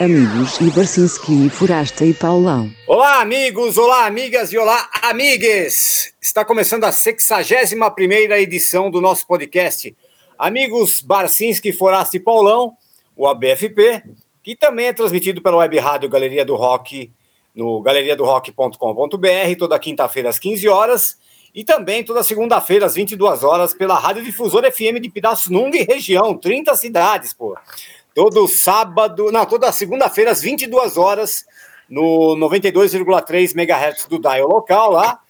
amigos e Barcinski, Forasta e Paulão. Olá, amigos, olá, amigas e olá, amigues! Está começando a 61 primeira edição do nosso podcast Amigos Barcinski, Forasta e Paulão, o ABFP, que também é transmitido pela web rádio Galeria do Rock, no galeriadorock.com.br, toda quinta-feira às 15 horas, e também toda segunda-feira às 22 horas pela Rádio Difusora FM de Pirassununga e região, 30 cidades, pô. Todo sábado, não, toda segunda-feira às 22 horas no 92,3 MHz do dial local lá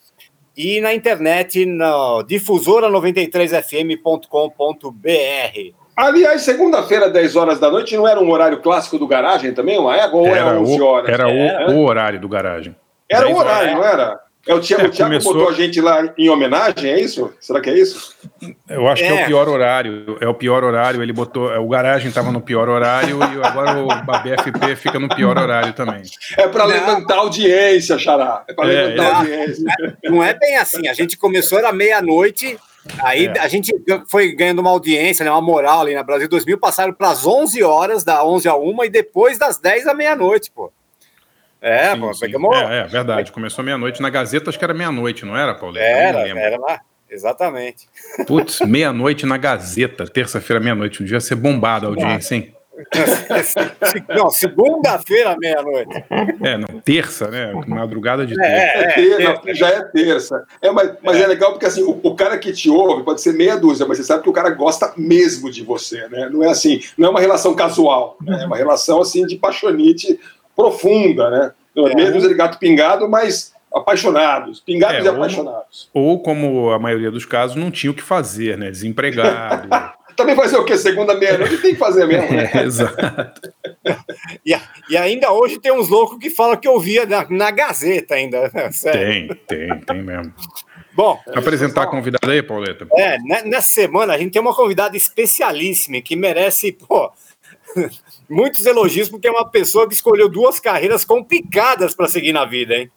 e na internet na difusora93fm.com.br. Aliás, segunda-feira, 10 horas da noite, não era um horário clássico do garagem também, uma égua? Ou era, era 11 horas? Era, o, o, horário do garagem. Era o horário, não era? É, o Thiago, é, o Thiago começou... botou a gente lá em homenagem, é isso? Será que é isso? Eu acho é. que é o pior horário. É o pior horário. Ele botou. O garagem estava no pior horário e agora o BFP fica no pior horário também. É para levantar a audiência, Xará. É para é, levantar a audiência. Não é bem assim. A gente começou era meia-noite. Aí é. a gente foi ganhando uma audiência, né, uma moral ali na Brasil 2000, passaram para as 11 horas, da 11 a 1 e depois das 10 à meia-noite, pô. É, sim, pô, sim. Pegamos... É, é, verdade. Começou meia-noite. Na Gazeta acho que era meia-noite, não era, Paulo? Era, era lá. Exatamente. Putz, meia-noite na Gazeta, terça-feira, meia-noite. Um dia ser bombado a audiência, hein? não, segunda-feira, meia-noite. É, não, terça, né? Madrugada de terça. É, é, é, já é terça. É, mas, mas é. é legal porque assim, o, o, cara que te ouve pode ser meia dúzia, mas você sabe que o cara gosta mesmo de você, né? Não é assim, não é uma relação casual, né? é uma relação assim de paixonite profunda, né? É. Mesmo de gato pingado, mas apaixonados, pingados é, e apaixonados. Ou, como a maioria dos casos, não tinha o que fazer, né? Desempregado. Também fazer o quê? Segunda meia-noite tem que fazer mesmo. Né? É, exato. e, e, ainda hoje tem uns loucos que falam que eu via na, na Gazeta ainda. Né? Sério. Tem, tem, tem mesmo. Bom, apresentar a convidada aí, Pauleta. É, nessa semana a gente tem uma convidada especialíssima que merece, pô, muitos elogios, porque é uma pessoa que escolheu duas carreiras complicadas para seguir na vida, hein?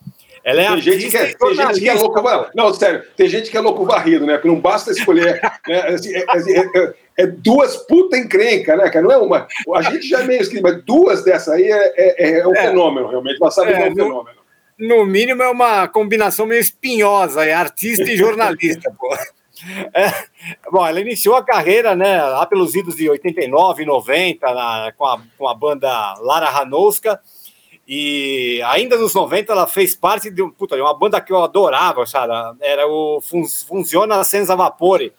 Ela é tem gente que é, tem gente que é louco. Não, sério, tem gente que é louco varrido, né? Porque não basta escolher. né? É, é, é, duas puta encrenca, né, cara? Não é uma. A gente já é meio escrito, mas duas dessa aí é, um fenômeno, realmente. Sabemos que é um fenômeno. No mínimo, é uma combinação meio espinhosa, é artista e jornalista, pô. É, bom, ela iniciou a carreira, né, lá pelos idos de 89, 90, na, com, a, com a banda Lara Ranowska, e ainda nos 90 ela fez parte de, puta, de uma banda que eu adorava, sabe? Era o Fun Funciona Senza Vapore,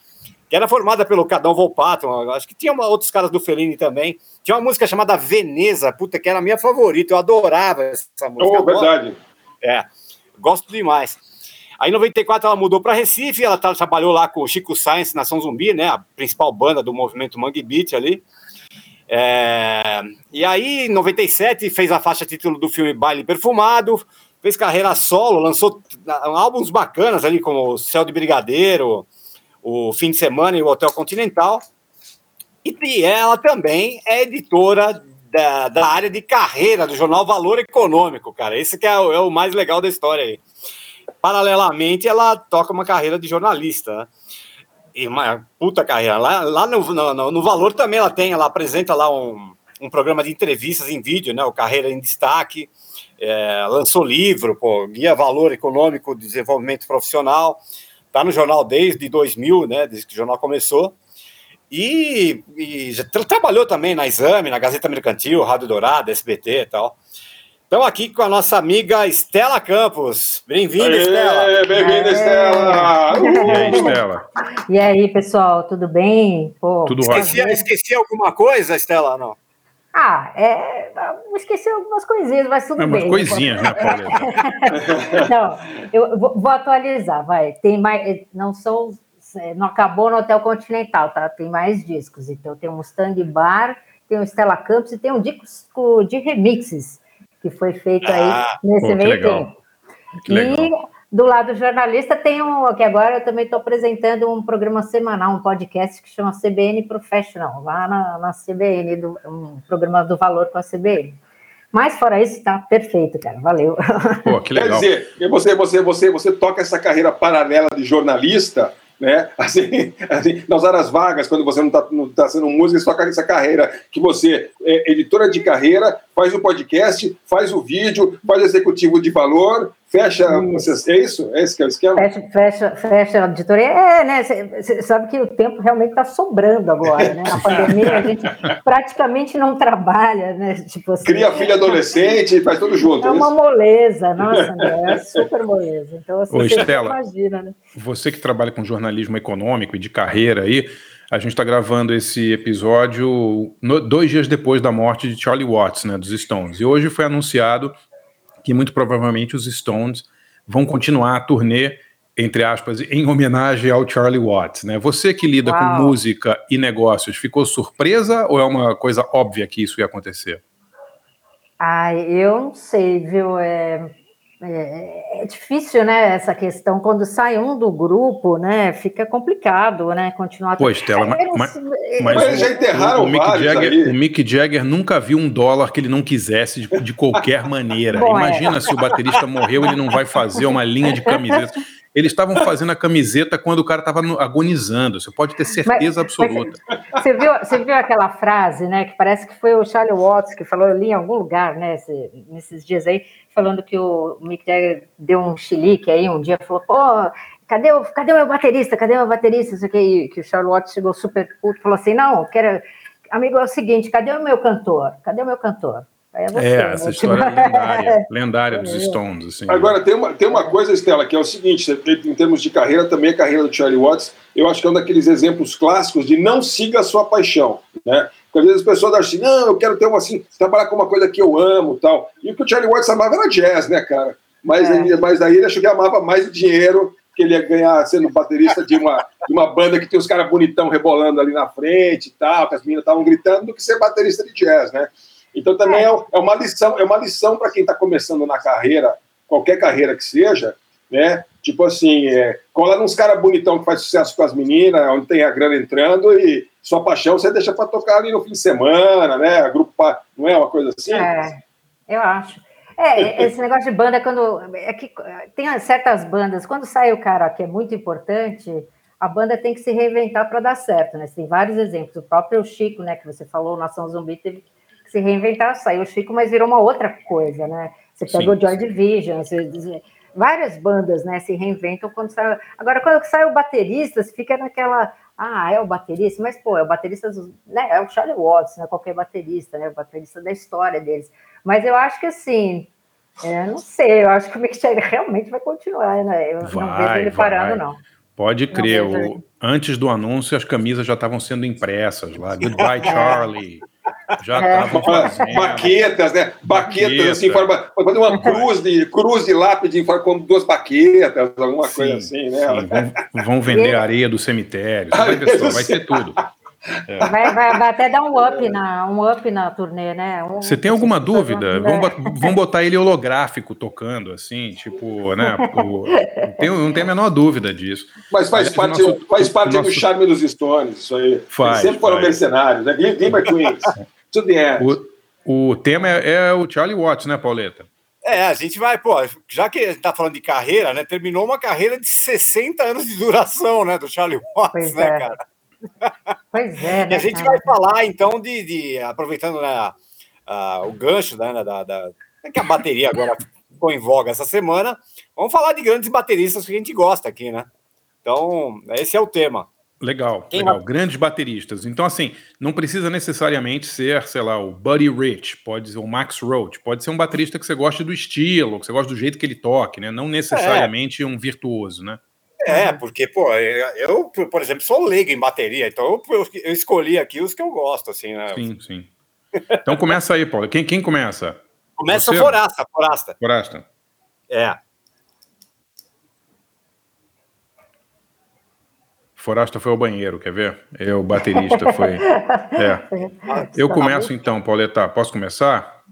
que era formada pelo Cadão Volpato, acho que tinha uma, outros caras do Fellini também. Tinha uma música chamada Veneza, puta, que era a minha favorita, eu adorava essa música. Oh, verdade. É, gosto demais. Aí em 94 ela mudou para Recife, ela trabalhou lá com o Chico Science, Nação Zumbi, né? A principal banda do movimento Mangue Beat ali. É... E aí, em 97, fez a faixa título do filme Baile Perfumado, fez carreira solo, lançou álbuns bacanas ali, como o Céu de Brigadeiro, o Fim de Semana e o Hotel Continental. E ela também é editora da, da área de carreira do jornal Valor Econômico, cara. Esse que é é o mais legal da história aí paralelamente, ela toca uma carreira de jornalista, né? E uma puta carreira. Lá, lá no, no, no, Valor também ela tem, ela apresenta lá um, um programa de entrevistas em vídeo, né? O Carreira em Destaque. É, lançou livro, pô, Guia Valor Econômico de Desenvolvimento Profissional. Tá no jornal desde 2000, né? Desde que o jornal começou. E, e já trabalhou também na Exame, na Gazeta Mercantil, Rádio Dourado, SBT e tal. Estamos aqui com a nossa amiga Estela Campos. Bem-vinda, Estela. Bem-vinda, Estela. E aí, Estela? E aí, pessoal, tudo bem? Pô, tudo esqueci, ótimo. Esqueci alguma coisa, Estela? Não. Ah, é, esqueci algumas coisinhas, mas tudo é, bem. Umas coisinhas, né, Paulo? não, eu vou, vou, atualizar, vai. Tem mais, não são, é, não acabou no Hotel Continental, tá? Tem mais discos. Então tem um Mustang Bar, tem um Stella Campos e tem um disco de remixes que foi feito aí ah, nesse pô, meio tempo. E do lado jornalista tem um que agora eu também estou apresentando um programa semanal, um podcast que chama CBN Professional, lá na, na CBN, do, um programa do valor com a CBN. Mas fora isso, está perfeito, cara. Valeu. Pô, que legal. Quer dizer, você, você, você, você toca essa carreira paralela de jornalista né? Assim, assim, nas horas vagas, quando você não está não tá sendo música, só essa carreira que você é editora de carreira, faz o podcast, faz o vídeo, faz o executivo de valor, fecha. Vocês, é isso? É esse que é o esquema? Fecha, fecha, fecha a editoria. É, né? Você sabe que o tempo realmente está sobrando agora, né? Na pandemia a gente praticamente não trabalha, né? Tipo assim, Cria filho adolescente, faz tudo junto. É, é uma moleza, nossa, André, é super moleza. Então, assim, Ô, Estela, imagina, né? Você que trabalha com jornalismo econômico e de carreira aí, a gente está gravando esse episódio no, dois dias depois da morte de Charlie Watts, né, dos Stones. E hoje foi anunciado que muito provavelmente os Stones vão continuar a turnê, entre aspas, em homenagem ao Charlie Watts. Né? Você que lida Uau. com música e negócios, ficou surpresa ou é uma coisa óbvia que isso ia acontecer? Ah, eu não sei, viu? É, é, é, difícil, né, essa questão. Quando sai um do grupo, né, fica complicado, né, continuar... Pois, Stella, mas, mas, mas, mas já enterraram o, o, Mick Jagger, o Mick Jagger nunca viu um dólar que ele não quisesse de, de qualquer maneira. Bom, é. Imagina é. se o baterista morreu, ele não vai fazer uma linha de camiseta. Eles estavam fazendo a camiseta quando o cara estava agonizando, você pode ter certeza mas, absoluta. Mas, você, viu, você viu aquela frase, né, que parece que foi o Charlie Watts que falou, eu li em algum lugar, né, nesses dias aí, falando que o Mick Jagger deu um chilique aí um dia, falou, pô, cadê o, cadê o meu baterista, cadê o meu baterista, isso aqui, que o Charlie Watts chegou super puto, falou assim, não, quero, amigo, é o seguinte, cadê o meu cantor, cadê o meu cantor? É, você, é, essa né? história é lendária, lendária dos é. Stones. Assim. Agora, tem uma, tem uma coisa, Estela, que é o seguinte: em termos de carreira, também a carreira do Charlie Watts, eu acho que é um daqueles exemplos clássicos de não siga a sua paixão. Né? Porque às vezes as pessoas acham assim, não, eu quero ter uma assim, trabalhar com uma coisa que eu amo tal. E o que o Charlie Watts amava era jazz, né, cara? Mas, é. ele, mas daí ele achou que amava mais o dinheiro que ele ia ganhar sendo baterista de uma, de uma banda que tem os caras bonitão rebolando ali na frente e tal, que as meninas estavam gritando, do que ser baterista de jazz, né? Então também é, é uma lição, é uma lição para quem está começando na carreira, qualquer carreira que seja, né? Tipo assim, é, cola nos caras bonitão que faz sucesso com as meninas, onde tem a grana entrando e sua paixão você deixa para tocar ali no fim de semana, né? Grupo, não é uma coisa assim? É, eu acho. É, esse negócio de banda, quando. É que tem certas bandas, quando sai o cara que é muito importante, a banda tem que se reinventar para dar certo, né? Tem vários exemplos. O próprio Chico, né, que você falou, Nação Zumbi, teve se reinventar, saiu o Chico, mas virou uma outra coisa, né? Você pega Sim. o Joy Division, você, várias bandas, né, se reinventam quando sai. Agora, quando sai o baterista, você fica naquela. Ah, é o baterista, mas pô, é o baterista, né? É o Charlie Watts, né? Qualquer baterista, né? O baterista da história deles. Mas eu acho que assim, é, não sei, eu acho que o Mick Jagger realmente vai continuar, né? Eu vai, não vejo ele parando, não. Pode crer. Antes do anúncio, as camisas já estavam sendo impressas lá. Goodbye, Charlie. Já estavam é. fazendo. Baquetas, né? Baquetas, assim, forma, fazer uma cruz de, cruz de lápide com duas baquetas, alguma sim, coisa assim, né? Vão, vão, vender areia do cemitério. Vai, só, vai ter tudo. É. Vai, vai, vai, até dar um up na, um up na turnê, né? Um, Você tem alguma dúvida? Vamos, vamos botar ele holográfico tocando, assim, tipo, né? O, não, tenho, não tenho a menor dúvida disso. Mas faz Aliás, parte, nosso, faz parte nosso... do charme dos Stones, isso aí. Faz, Eles sempre foram faz. mercenários, né? Gamer Queens. End. O, o tema é, é o Charlie Watts, né, Pauleta? É, a gente vai, pô, já que a gente tá falando de carreira, né? Terminou uma carreira de 60 anos de duração, né, do Charlie Watts, pois né, é. cara? Pois é. Né, e a gente cara? vai falar, então, de, de aproveitando né, uh, o gancho né, da, da, que a bateria agora ficou em voga essa semana, vamos falar de grandes bateristas que a gente gosta aqui, né? Então, esse é o tema. Legal, Quem legal. Vai... Grandes bateristas. Então, assim, não precisa necessariamente ser, sei lá, o Buddy Rich, pode ser o Max Roach, pode ser um baterista que você goste do estilo, que você gosta do jeito que ele toque, né? Não necessariamente é. um virtuoso, né? É, porque, pô, eu, por exemplo, sou leigo em bateria, então eu, eu, escolhi aqui os que eu gosto, assim, né? Sim, sim. Então começa aí, Paulo. Quem, quem começa? Começa Você? Forasta, Forasta. Forasta. É. Forasta foi ao banheiro, quer ver? Eu, o baterista, foi. É. Eu começo então, Pauleta. Posso começar?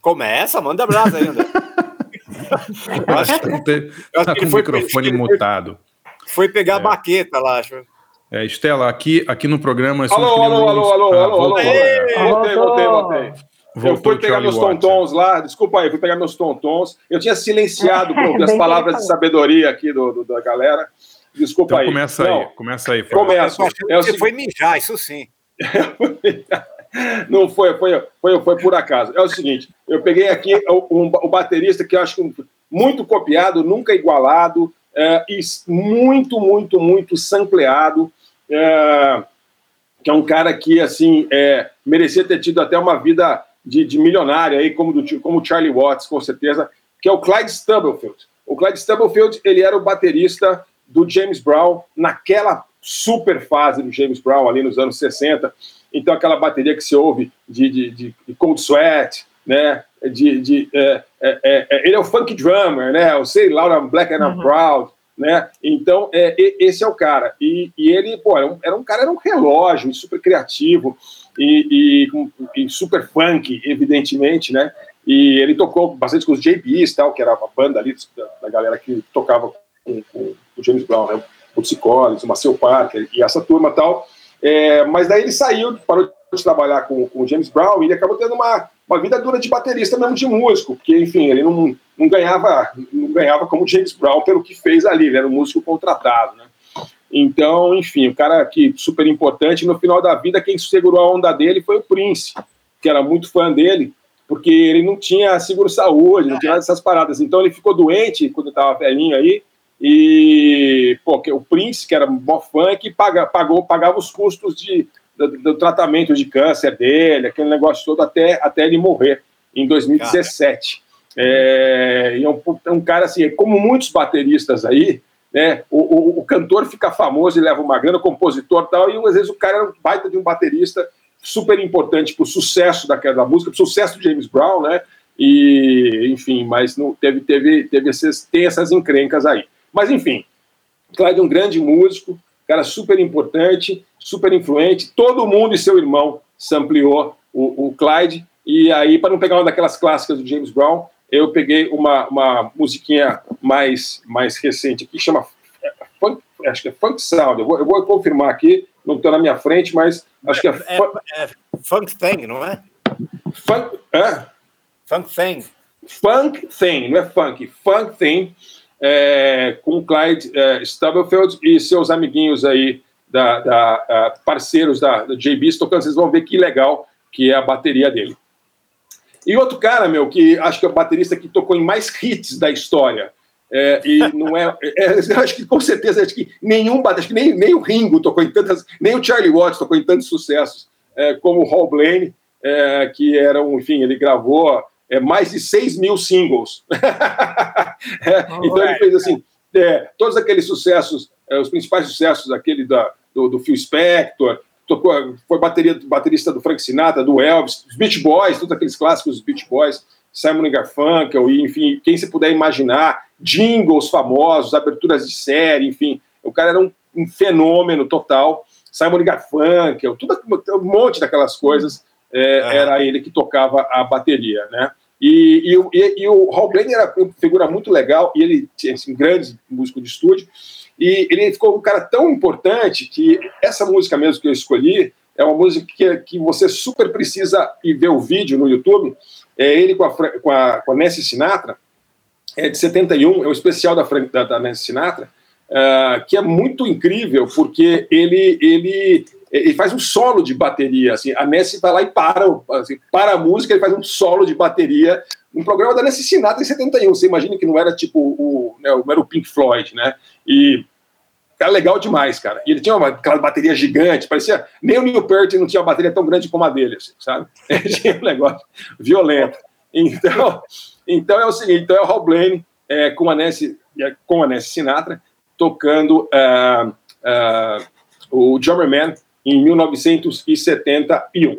Começa, manda abraço ainda. acho que, tem, tá com o microfone mutado. Foi pegar é. a baqueta lá, acho. É, Estela, aqui, aqui no programa. Alô, alô, alô, alô, alô, alô, Voltei, voltei, voltei. eu fui pegar meus tontons lá, desculpa aí, fui pegar meus tontons. Eu tinha silenciado as palavras de sabedoria aqui do, do da galera. Desculpa então, aí. Começa Não, aí, começa aí. Começa. É você foi mijar, isso sim. Não foi, foi, foi, foi por acaso. É o seguinte, eu peguei aqui o, um, o baterista que eu acho muito copiado, nunca igualado, é, muito, muito, muito sampleado, é, que é um cara que, assim, é, merecia ter tido até uma vida de, de milionário aí, como, do, como Charlie Watts, com certeza, que é o Clyde Stubblefield. O Clyde Stubblefield, ele era o baterista do James Brown naquela super fase do James Brown ali nos anos 60. Então, aquela bateria que se ouve de, de, de, de Cold Sweat, né? De, de, é, é, é, ele é o funk drummer, né? O Say Loud, I'm Black and I'm uhum. Proud, né? Então, é, esse é o cara. E, e ele, pô, era um, era um, cara, era um relógio, super criativo e, e, e, super funk, evidentemente, né? E ele tocou bastante com os JBs, tal, que era a banda ali da, da galera que tocava com, com, o James Brown, né? O Psycholis, o Marcel Parker e essa turma tal. É, mas daí ele saiu, parou de trabalhar com, com o James Brown e ele acabou tendo uma, uma vida dura de baterista mesmo de músico, porque, enfim, ele não, não, ganhava, não ganhava como James Brown pelo que fez ali, ele era um músico contratado, né? Então, enfim, o cara que super importante, no final da vida, quem segurou a onda dele foi o Prince, que era muito fã dele, porque ele não tinha seguro-saúde, não tinha nada dessas paradas. Então ele ficou doente quando estava velhinho aí, e o Prince, que era mó fã, que paga, pagou, pagava os custos de, do, do, tratamento de câncer dele, aquele negócio todo, até, até ele morrer, em 2017. É, e é um, é um cara assim, como muitos bateristas aí, né? O, o, o, cantor fica famoso e leva uma grana, o compositor e tal, e às vezes o cara é um baita de um baterista super importante para o sucesso daquela da música, para o sucesso do James Brown, né? E, enfim, mas não teve, teve, teve esses, tem essas encrencas aí. Mas, enfim, Clyde é um grande músico, cara super importante, super influente. Todo mundo e seu irmão sampleou o, o Clyde. E aí, para não pegar uma daquelas clássicas do James Brown, eu peguei uma, uma musiquinha mais, mais recente aqui, chama é, funk, acho que é Funk Sound. Eu vou, eu vou confirmar aqui, não estou na minha frente, mas acho que é, é, fun... é Funk Thing, não é? Funk, é? Funk Thing. Funk Thing, não é funk, Funk Thing é, com Clyde é, Stubblefield e seus amiguinhos aí, da, da parceiros da, da JB tocando, vocês vão ver que legal que é a bateria dele. E outro cara, meu, que acho que é o baterista que tocou em mais hits da história, é, e não é, é, Acho que com certeza acho que nenhum acho que nem, nem o Ringo tocou em tantas, nem o Charlie Watts tocou em tantos sucessos é, como o Hall Blaine, é, que era um, enfim, ele gravou é, mais de 6 mil singles. é, então ele fez assim, é, todos aqueles sucessos, é, os principais sucessos, aquele da, do, do Phil Spector, tocou, foi bateria, baterista do Frank Sinatra, do Elvis, os Beach Boys, todos aqueles clássicos dos Beach Boys, Simon Garfunkel, e, enfim, quem se puder imaginar, jingles famosos, aberturas de série, enfim, o cara era um, um fenômeno total. Simon Garfunkel, tudo, um monte daquelas coisas é, é. era ele que tocava a bateria, né? E, e, e, e o Hal Blaine era uma figura muito legal, e ele tinha assim, um grande músico de estúdio, e ele ficou um cara tão importante que essa música mesmo que eu escolhi é uma música que, que você super precisa ir ver o vídeo no YouTube, é ele com a, com a, com a Nancy Sinatra, é de 71, é o especial da, da, da Nancy Sinatra, uh, que é muito incrível, porque ele, ele ele faz um solo de bateria, assim, a Nessie vai lá e para, assim, para a música, ele faz um solo de bateria, um programa da Nessie Sinatra em 71, você imagina que não era tipo o, né, não era o Pink Floyd, né, e era legal demais, cara, e ele tinha uma, aquela bateria gigante, parecia, nem o Neil Peart não tinha uma bateria tão grande como a dele, assim, sabe, tinha um negócio violento, então, então é o seguinte, então é o Hal Blaine é, com, a Nessie, com a Nessie Sinatra, tocando uh, uh, o Drummer Man em 1971.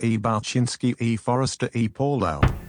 E. Balchinski e. Forrester e. Paulo.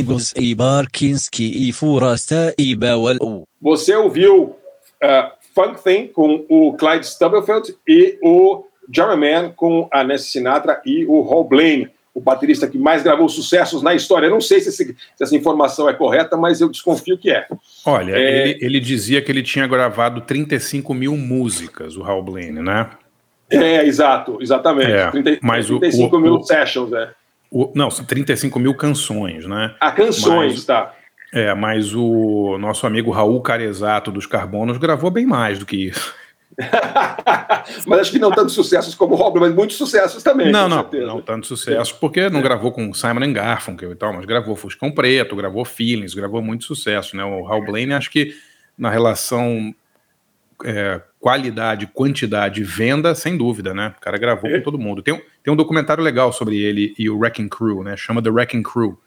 Amigos e Barkinski e Furasta e Bawal. Você ouviu uh, Funk Thing com o Clyde Stubblefield e o German com a Nancy Sinatra e o Hal Blaine, o baterista que mais gravou sucessos na história. Eu não sei se, esse, se essa informação é correta, mas eu desconfio que é. Olha, é... Ele, ele, dizia que ele tinha gravado 35 mil músicas, o Hal Blaine, né? É, exato, exatamente. É, 30, mas 35 o, mil o, sessions, é. O, não, 35 mil canções, né? Ah, canções, mas, tá. É, mas o nosso amigo Raul Carezato dos Carbonos gravou bem mais do que isso. mas acho que não tantos sucessos como o Robin, mas muitos sucessos também. Não, não, certeza. não tantos sucessos, porque não é. gravou com Simon Garfunkel e tal, mas gravou Fuscão Preto, gravou Feelings, gravou muito sucesso, né? O Raul Blaine, acho que na relação é, qualidade, quantidade, venda, sem dúvida, né? O cara gravou é. com todo mundo. Tem, tem um documentário legal sobre ele e o Wrecking Crew, né? Chama The Wrecking Crew.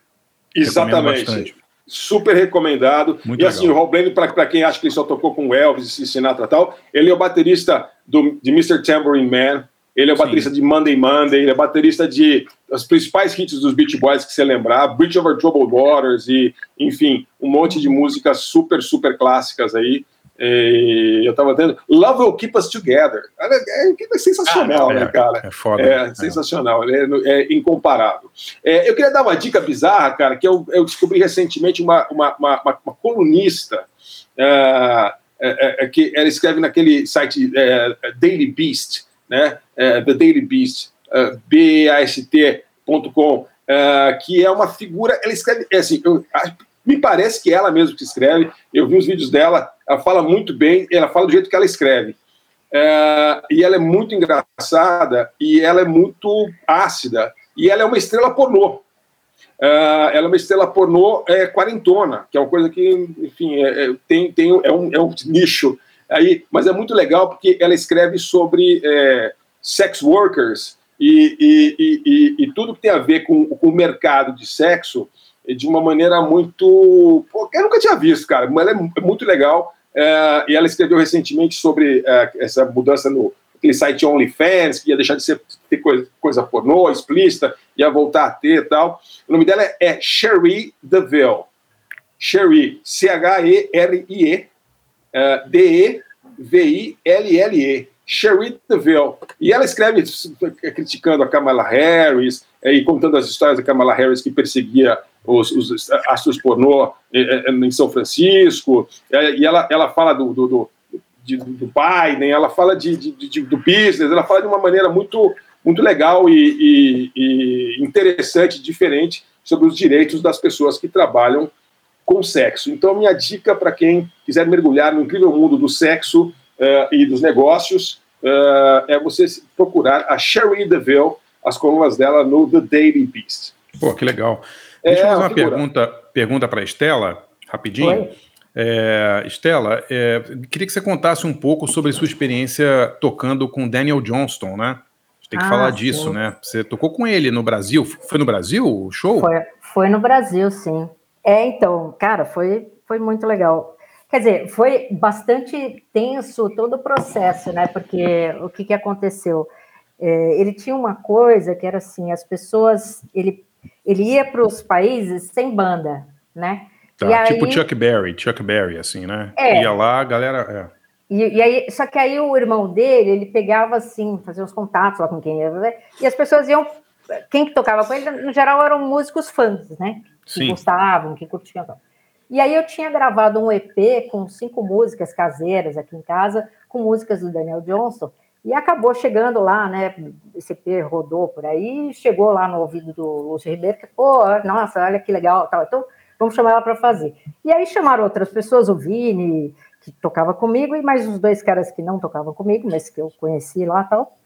Exatamente. Super recomendado. Muito e assim, legal. o Rob Blaine, para quem acha que ele só tocou com Elvis e Sinatra e tal, ele é o baterista do, de Mr. Tambourine Man, ele é o Sim. baterista de Monday Monday, ele é baterista de os principais hits dos Beach Boys que você lembrar, Bridge Over Troubled Waters e, enfim, um monte de músicas super, super clássicas aí. E eu estava vendo Love Will Keep Us Together. É, é sensacional, ah, é, né, cara? É foda. É, é. sensacional, é, é incomparável. É, eu queria dar uma dica bizarra, cara, que eu, eu descobri recentemente uma, uma, uma, uma colunista é, que ela escreve naquele site Daily Beast, né? The Daily Beast. uh, bast.com, uh, que é uma figura, ela escreve, é assim, eu, me parece que é ela mesma que escreve, eu vi os vídeos dela, ela fala muito bem, ela fala do jeito que ela escreve. Uh, e ela é muito engraçada e ela é muito ácida e ela é uma estrela pornô. Uh, ela é uma estrela pornô é, quarentona, que é uma coisa que, enfim, é, é, tem, tem, é, um, é um nicho aí, mas é muito legal porque ela escreve sobre é, sex workers e, e, e, e, tudo que tem a ver com, com o mercado de sexo de uma maneira muito. Pô, eu nunca tinha visto, cara, mas ela é muito legal. É, e ela escreveu recentemente sobre é, essa mudança no aquele site OnlyFans, que ia deixar de ser ter coisa, coisa pornô, explícita, ia voltar a ter e tal. O nome dela é, é Sherry DeVille. Sherry, C-H-E-R-I-E, D-E-V-I-L-L-E. Sherry DeVille. E ela escreve criticando a Kamala Harris é, e contando as histórias da Kamala Harris que perseguia os, os astros pornô em, em São Francisco. É, e ela, ela fala do, do, do de, do Biden, ela fala de, de, de, do business, ela fala de uma maneira muito, muito legal e, e, e interessante, diferente, sobre os direitos das pessoas que trabalham com sexo. Então, minha dica para quem quiser mergulhar no incrível mundo do sexo uh, e dos negócios uh, é você procurar a Sherry DeVille, as colunas dela no The Daily Beast. Pô, que legal. Deixa é, eu fazer uma pergunta, pergunta para a Estela, rapidinho. Oi? É, Estela, é, queria que você contasse um pouco sobre sua experiência tocando com Daniel Johnston, né? Tem que ah, falar disso, sim. né? Você tocou com ele no Brasil. Foi no Brasil o show? Foi, foi no Brasil, sim. É, então, cara, foi, foi muito legal. Quer dizer, foi bastante tenso todo o processo, né? Porque o que, que aconteceu? É, ele tinha uma coisa que era assim: as pessoas. Ele, ele ia para os países sem banda, né? Tá, tipo aí, Chuck Berry, Chuck Berry, assim, né? É, Ia lá, a galera. É. E, e, aí, só que aí o irmão dele, ele pegava assim, fazia uns contatos lá com quem ia, e as pessoas iam. Quem que tocava com ele, no geral, eram músicos fãs, né? Que Sim. gostavam, que curtiam. E aí eu tinha gravado um EP com cinco músicas caseiras aqui em casa, com músicas do Daniel Johnson, e acabou chegando lá, né? Esse rodou por aí, chegou lá no ouvido do Lúcio Ribeiro, que, pô, nossa, olha que legal, tal. Então, vamos chamar ela para fazer. E aí chamaram outras pessoas, o Vini, que tocava comigo, e mais os dois caras que não tocavam comigo, mas que eu conheci lá tal.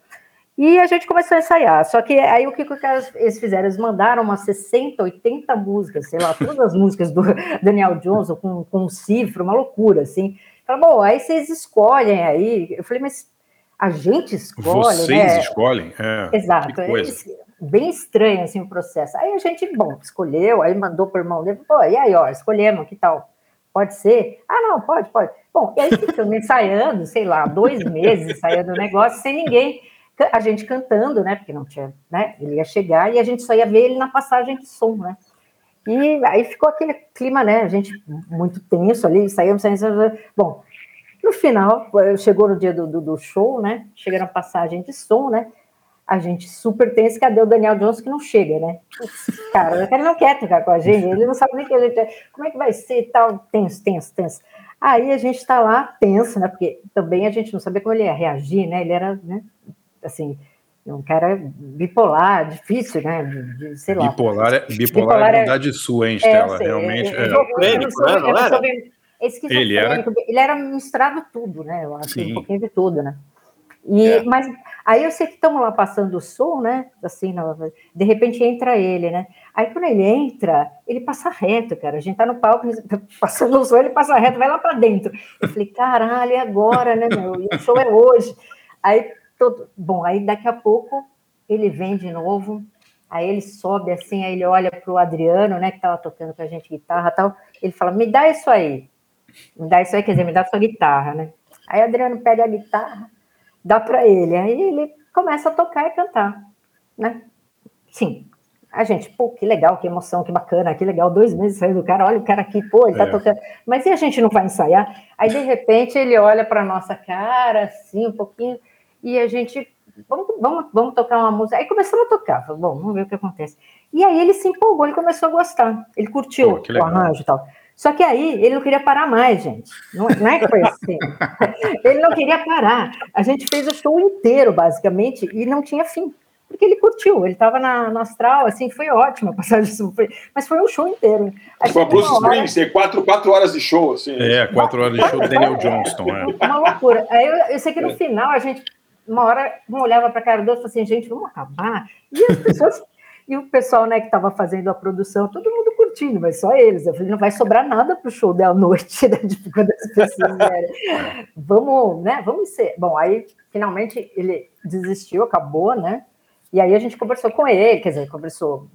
E a gente começou a ensaiar. Só que aí o que, que eles fizeram? Eles mandaram umas 60, 80 músicas, sei lá, todas as músicas do Daniel Johnson com, com cifra, uma loucura, assim. Falaram, bom, aí vocês escolhem aí. Eu falei, mas a gente escolhe, Vocês né? escolhem? É, Exato. Eles, bem estranho assim o processo. Aí a gente, bom, escolheu, aí mandou para o irmão dele, pô, e aí, ó, escolhemos, que tal? Pode ser? Ah, não, pode, pode. Bom, e aí ficamos ensaiando, sei lá, dois meses ensaiando o negócio, sem ninguém, a gente cantando, né, porque não tinha, né, ele ia chegar e a gente só ia ver ele na passagem de som, né. E aí ficou aquele clima, né, a gente muito tenso ali, saímos, saímos, bom, no final, chegou no dia do, do, do show, né, chega na passagem de som, né, a gente super tenso, cadê o Daniel Johnson que não chega, né? cara, o cara não quer tocar com a gente, ele não sabe nem que a gente é, como é que vai ser e tal, tenso, tenso, tenso. Aí a gente está lá tenso, né? Porque também a gente não sabia como ele ia reagir, né? Ele era, né? Assim, um cara bipolar, difícil, né? De, de, sei lá. Bipolar é, bipolar, bipolar é verdade é, sua, hein, Stella? É, realmente. É, é. Ele era... ele era misturado tudo, né? Eu acho, Sim. um pouquinho de tudo, né? E, é. Mas aí eu sei que estamos lá passando o som, né? Assim, de repente entra ele, né? Aí quando ele entra, ele passa reto, cara. A gente tá no palco passando o som, ele passa reto, vai lá para dentro. Eu falei, caralho, é agora, né, meu? E o show é hoje. Aí, todo... bom, aí daqui a pouco ele vem de novo, aí ele sobe assim, aí ele olha pro Adriano, né, que tava tocando com a gente guitarra e tal. Ele fala, me dá isso aí. Me dá isso aí, quer dizer, me dá sua guitarra, né? Aí Adriano pega a guitarra, dá para ele. Aí ele começa a tocar e cantar, né? Sim. A gente, pô, que legal, que emoção, que bacana, que legal, dois meses saindo do cara, olha o cara aqui, pô, ele tá é. tocando. Mas e a gente não vai ensaiar? Aí, de repente, ele olha para nossa cara, assim, um pouquinho, e a gente, vamos, vamos, vamos tocar uma música. Aí começamos a tocar, falou, bom, vamos ver o que acontece. E aí ele se empolgou, ele começou a gostar, ele curtiu pô, o arranjo e tal. Só que aí ele não queria parar mais, gente. Não, não é que foi assim. ele não queria parar. A gente fez o show inteiro, basicamente, e não tinha fim. porque ele curtiu, ele estava na, na astral, assim, foi ótimo a passagem, foi, mas foi um show inteiro. Aí foi a Bruce Springsteen, quatro, quatro horas de show, assim. É, quatro horas de show do Daniel Johnston, é. Uma loucura. Aí eu, eu sei que no final a gente, uma hora, um olhava para a cara do outro e falou assim, gente, vamos acabar? E as pessoas... E o pessoal né, que estava fazendo a produção, todo mundo curtindo, mas só eles. Eu falei, não vai sobrar nada para o show da noite, né, quando as pessoas vierem. Vamos, né? Vamos ser. Bom, aí finalmente ele desistiu, acabou, né? E aí a gente conversou com ele, quer dizer, conversou.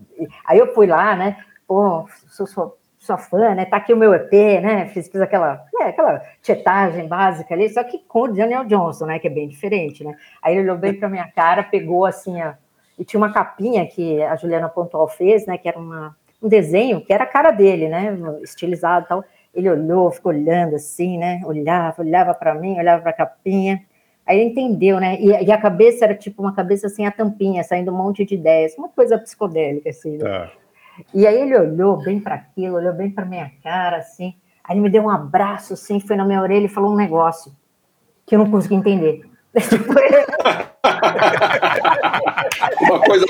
Aí eu fui lá, né? Pô, sou, sou, sou fã, né? Tá aqui o meu EP, né? Fiz, fiz aquela, né, aquela tietagem básica ali, só que com o Daniel Johnson, né? Que é bem diferente, né? Aí ele olhou bem para minha cara, pegou assim a e tinha uma capinha que a Juliana Pontual fez, né, que era uma, um desenho que era a cara dele, né, estilizado e tal. Ele olhou, ficou olhando assim, né, olhava, olhava para mim, olhava para a capinha. Aí ele entendeu, né, e, e, a cabeça era tipo uma cabeça sem a tampinha, saindo um monte de ideias, uma coisa psicodélica, assim. Né? Tá. E aí ele olhou bem para aquilo, olhou bem para minha cara, assim. Aí ele me deu um abraço, assim, foi na minha orelha e falou um negócio que eu não consegui entender. Uma coisa,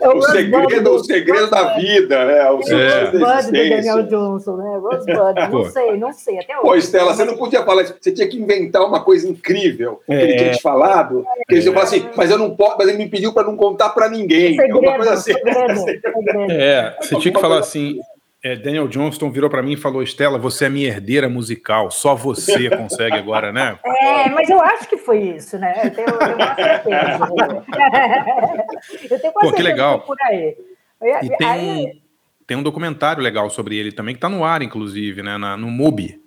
é o, segredo, o segredo da vida, né? O segredo é. da existência. Daniel Johnson, né? Rosebud, não sei, não sei, até hoje. Pô, Estela, você não podia falar isso, você tinha que inventar uma coisa incrível que ele tinha te falado, que ele falou assim, mas eu não posso, mas ele me pediu para não contar para ninguém. Segredo, é uma coisa assim. Segredo, segredo. É, você tinha que falar assim, é, Daniel Johnston virou para mim e falou: Estela, você é minha herdeira musical, só você consegue agora, né? É, mas eu acho que foi isso, né? Eu tenho, eu tenho certeza. eu tenho Pô, que legal. por aí. E tem, aí... tem um documentário legal sobre ele também, que está no ar, inclusive, né? Na, no MUBI.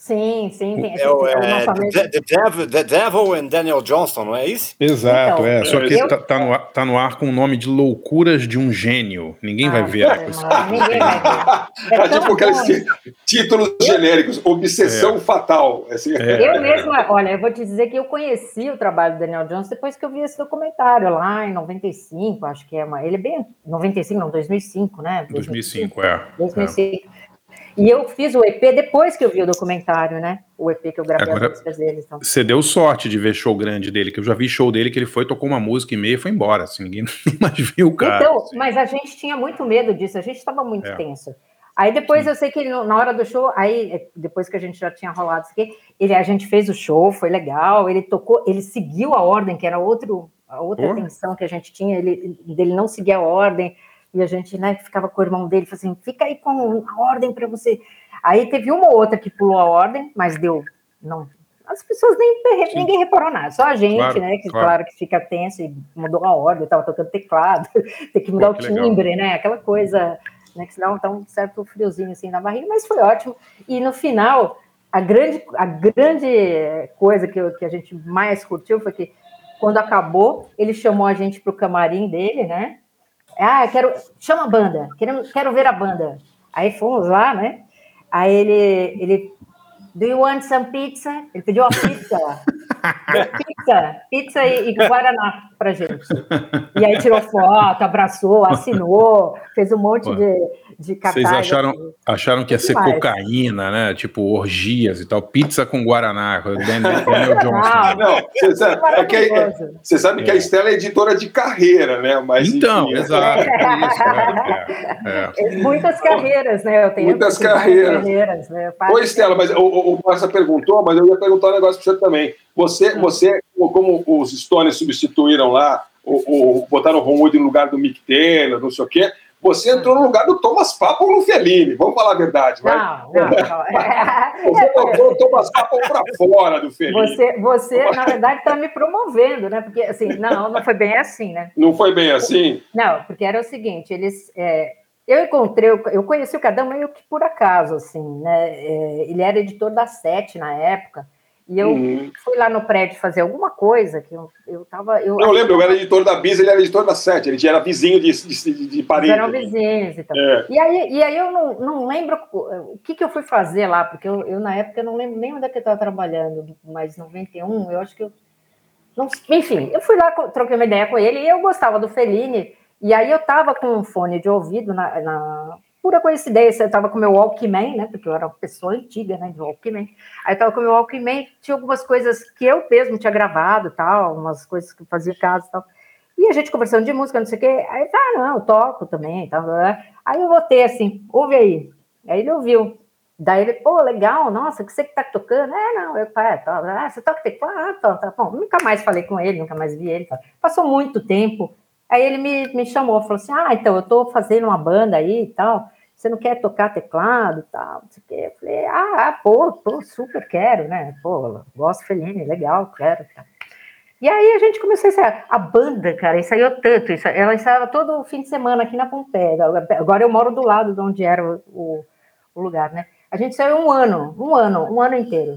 Sim, sim. Tem, é, o, é, the, the, Devil, the Devil and Daniel Johnston, não é isso? Exato, então, é. Só que eu... tá, tá, no, tá no ar com o nome de Loucuras de um Gênio. Ninguém ah, vai ver. Né, ninguém vai ver. É, é tipo aqueles títulos genéricos, Obsessão é. Fatal. Assim. É. Eu mesma, olha, eu vou te dizer que eu conheci o trabalho do Daniel Johnston depois que eu vi esse documentário lá em 95, acho que é uma. Ele é bem. 95, não, 2005, né? 2005, 2005 é. 2005. E eu fiz o EP depois que eu vi o documentário, né? O EP que eu gravei Agora, as músicas dele. Então. Você deu sorte de ver show grande dele, que eu já vi show dele que ele foi, tocou uma música e meia e foi embora. Assim, ninguém mais viu o cara. Então, assim. mas a gente tinha muito medo disso, a gente estava muito é. tenso. Aí depois Sim. eu sei que ele, na hora do show, aí depois que a gente já tinha rolado isso aqui, ele, a gente fez o show, foi legal, ele tocou, ele seguiu a ordem, que era outro, a outra oh. tensão que a gente tinha, ele, dele não seguir a ordem, e a gente, né, ficava com o irmão dele, assim, fica aí com a ordem para você. Aí teve uma ou outra que pulou a ordem, mas deu. Não, as pessoas nem ninguém reparou nada, só a gente, claro, né? Que claro. claro. que fica tenso e mudou a ordem, estava tocando teclado, tem que mudar Pô, o timbre, legal. né? Aquela coisa, né? Que senão dá um certo friozinho assim na barriga, mas foi ótimo. E no final, a grande, a grande coisa que, eu, que a gente mais curtiu foi que quando acabou, ele chamou a gente para o camarim dele, né? Ah, quero. Chama a banda, quero, quero ver a banda. Aí fomos lá, né? Aí ele, ele, do you want some pizza? Ele pediu uma pizza. pizza, pizza e, e Guaraná pra gente. E aí tirou foto, abraçou, assinou, fez um monte Pô, de, de Vocês acharam, acharam que ia ser demais. cocaína, né? Tipo, orgias e tal. Pizza com Guaraná. Daniel, Daniel Johnson. Não, você sabe, é que, é, você sabe que a Estela é editora de carreira, né? Mas, então, enfim, exato. É isso, é, é. Muitas carreiras, né? Eu tenho Muitas carreiras. carreiras né? Ô, Estela, mas o, o, o Márcia perguntou, mas eu ia perguntar um negócio para você também. Você, hum. você, como os Stones substituíram lá, o, o, botaram o Ron Wood no lugar do Mick Taylor, não sei o quê, você entrou no lugar do Thomas Papa ou no Fellini, vamos falar a verdade, vai. Não, não, não. Você botou o Thomas Papa para fora do Fellini. Você, você na verdade, está me promovendo, né? Porque, assim, não, não foi bem assim, né? Não foi bem assim? Não, porque era o seguinte, eles... É, eu encontrei, eu conheci o Cadão meio que por acaso, assim, né? É, ele era editor da Sete na época, e eu uhum. fui lá no prédio fazer alguma coisa que eu, eu tava. Eu, eu lembro, eu era editor da Bis, ele era editor da Sete, ele era vizinho de, de, de parede. Eram vizinhos e tal. É. E, aí, e aí eu não, não lembro o que, que eu fui fazer lá, porque eu, eu na época eu não lembro nem onde é que eu estava trabalhando, mas 91, eu acho que eu. Não, enfim, eu fui lá, troquei uma ideia com ele e eu gostava do Fellini. E aí eu tava com um fone de ouvido na, na pura coincidência, eu estava com meu Walkman, né? Porque eu era uma pessoa antiga, né? De Walkman. Aí eu estava com meu Walkman, tinha algumas coisas que eu mesmo tinha gravado, tal, umas coisas que eu fazia casa e tal. E a gente conversando de música, não sei o quê. Aí, tá, não, eu toco também. Tá, aí eu botei assim, ouve aí. Aí ele ouviu. Daí ele, pô, legal, nossa, que você que tá tocando? É, não, eu, é, tá, ah, você toca teclado? Ah, tá, tá, bom, nunca mais falei com ele, nunca mais vi ele. Tá. Passou muito tempo, aí ele me, me chamou, falou assim, ah, então, eu tô fazendo uma banda aí e tal, você não quer tocar teclado e tal, não sei o quê. Eu falei, ah, ah, pô, pô, super quero, né, pô, gosto Feline, legal, quero, tá. E aí a gente começou a ensaiar. A banda, cara, ensaiou tanto, ela ensaiava todo fim de semana aqui na Pompeia, agora eu moro do lado de onde era o, o, o lugar, né, a gente saiu um ano, um ano, um ano inteiro,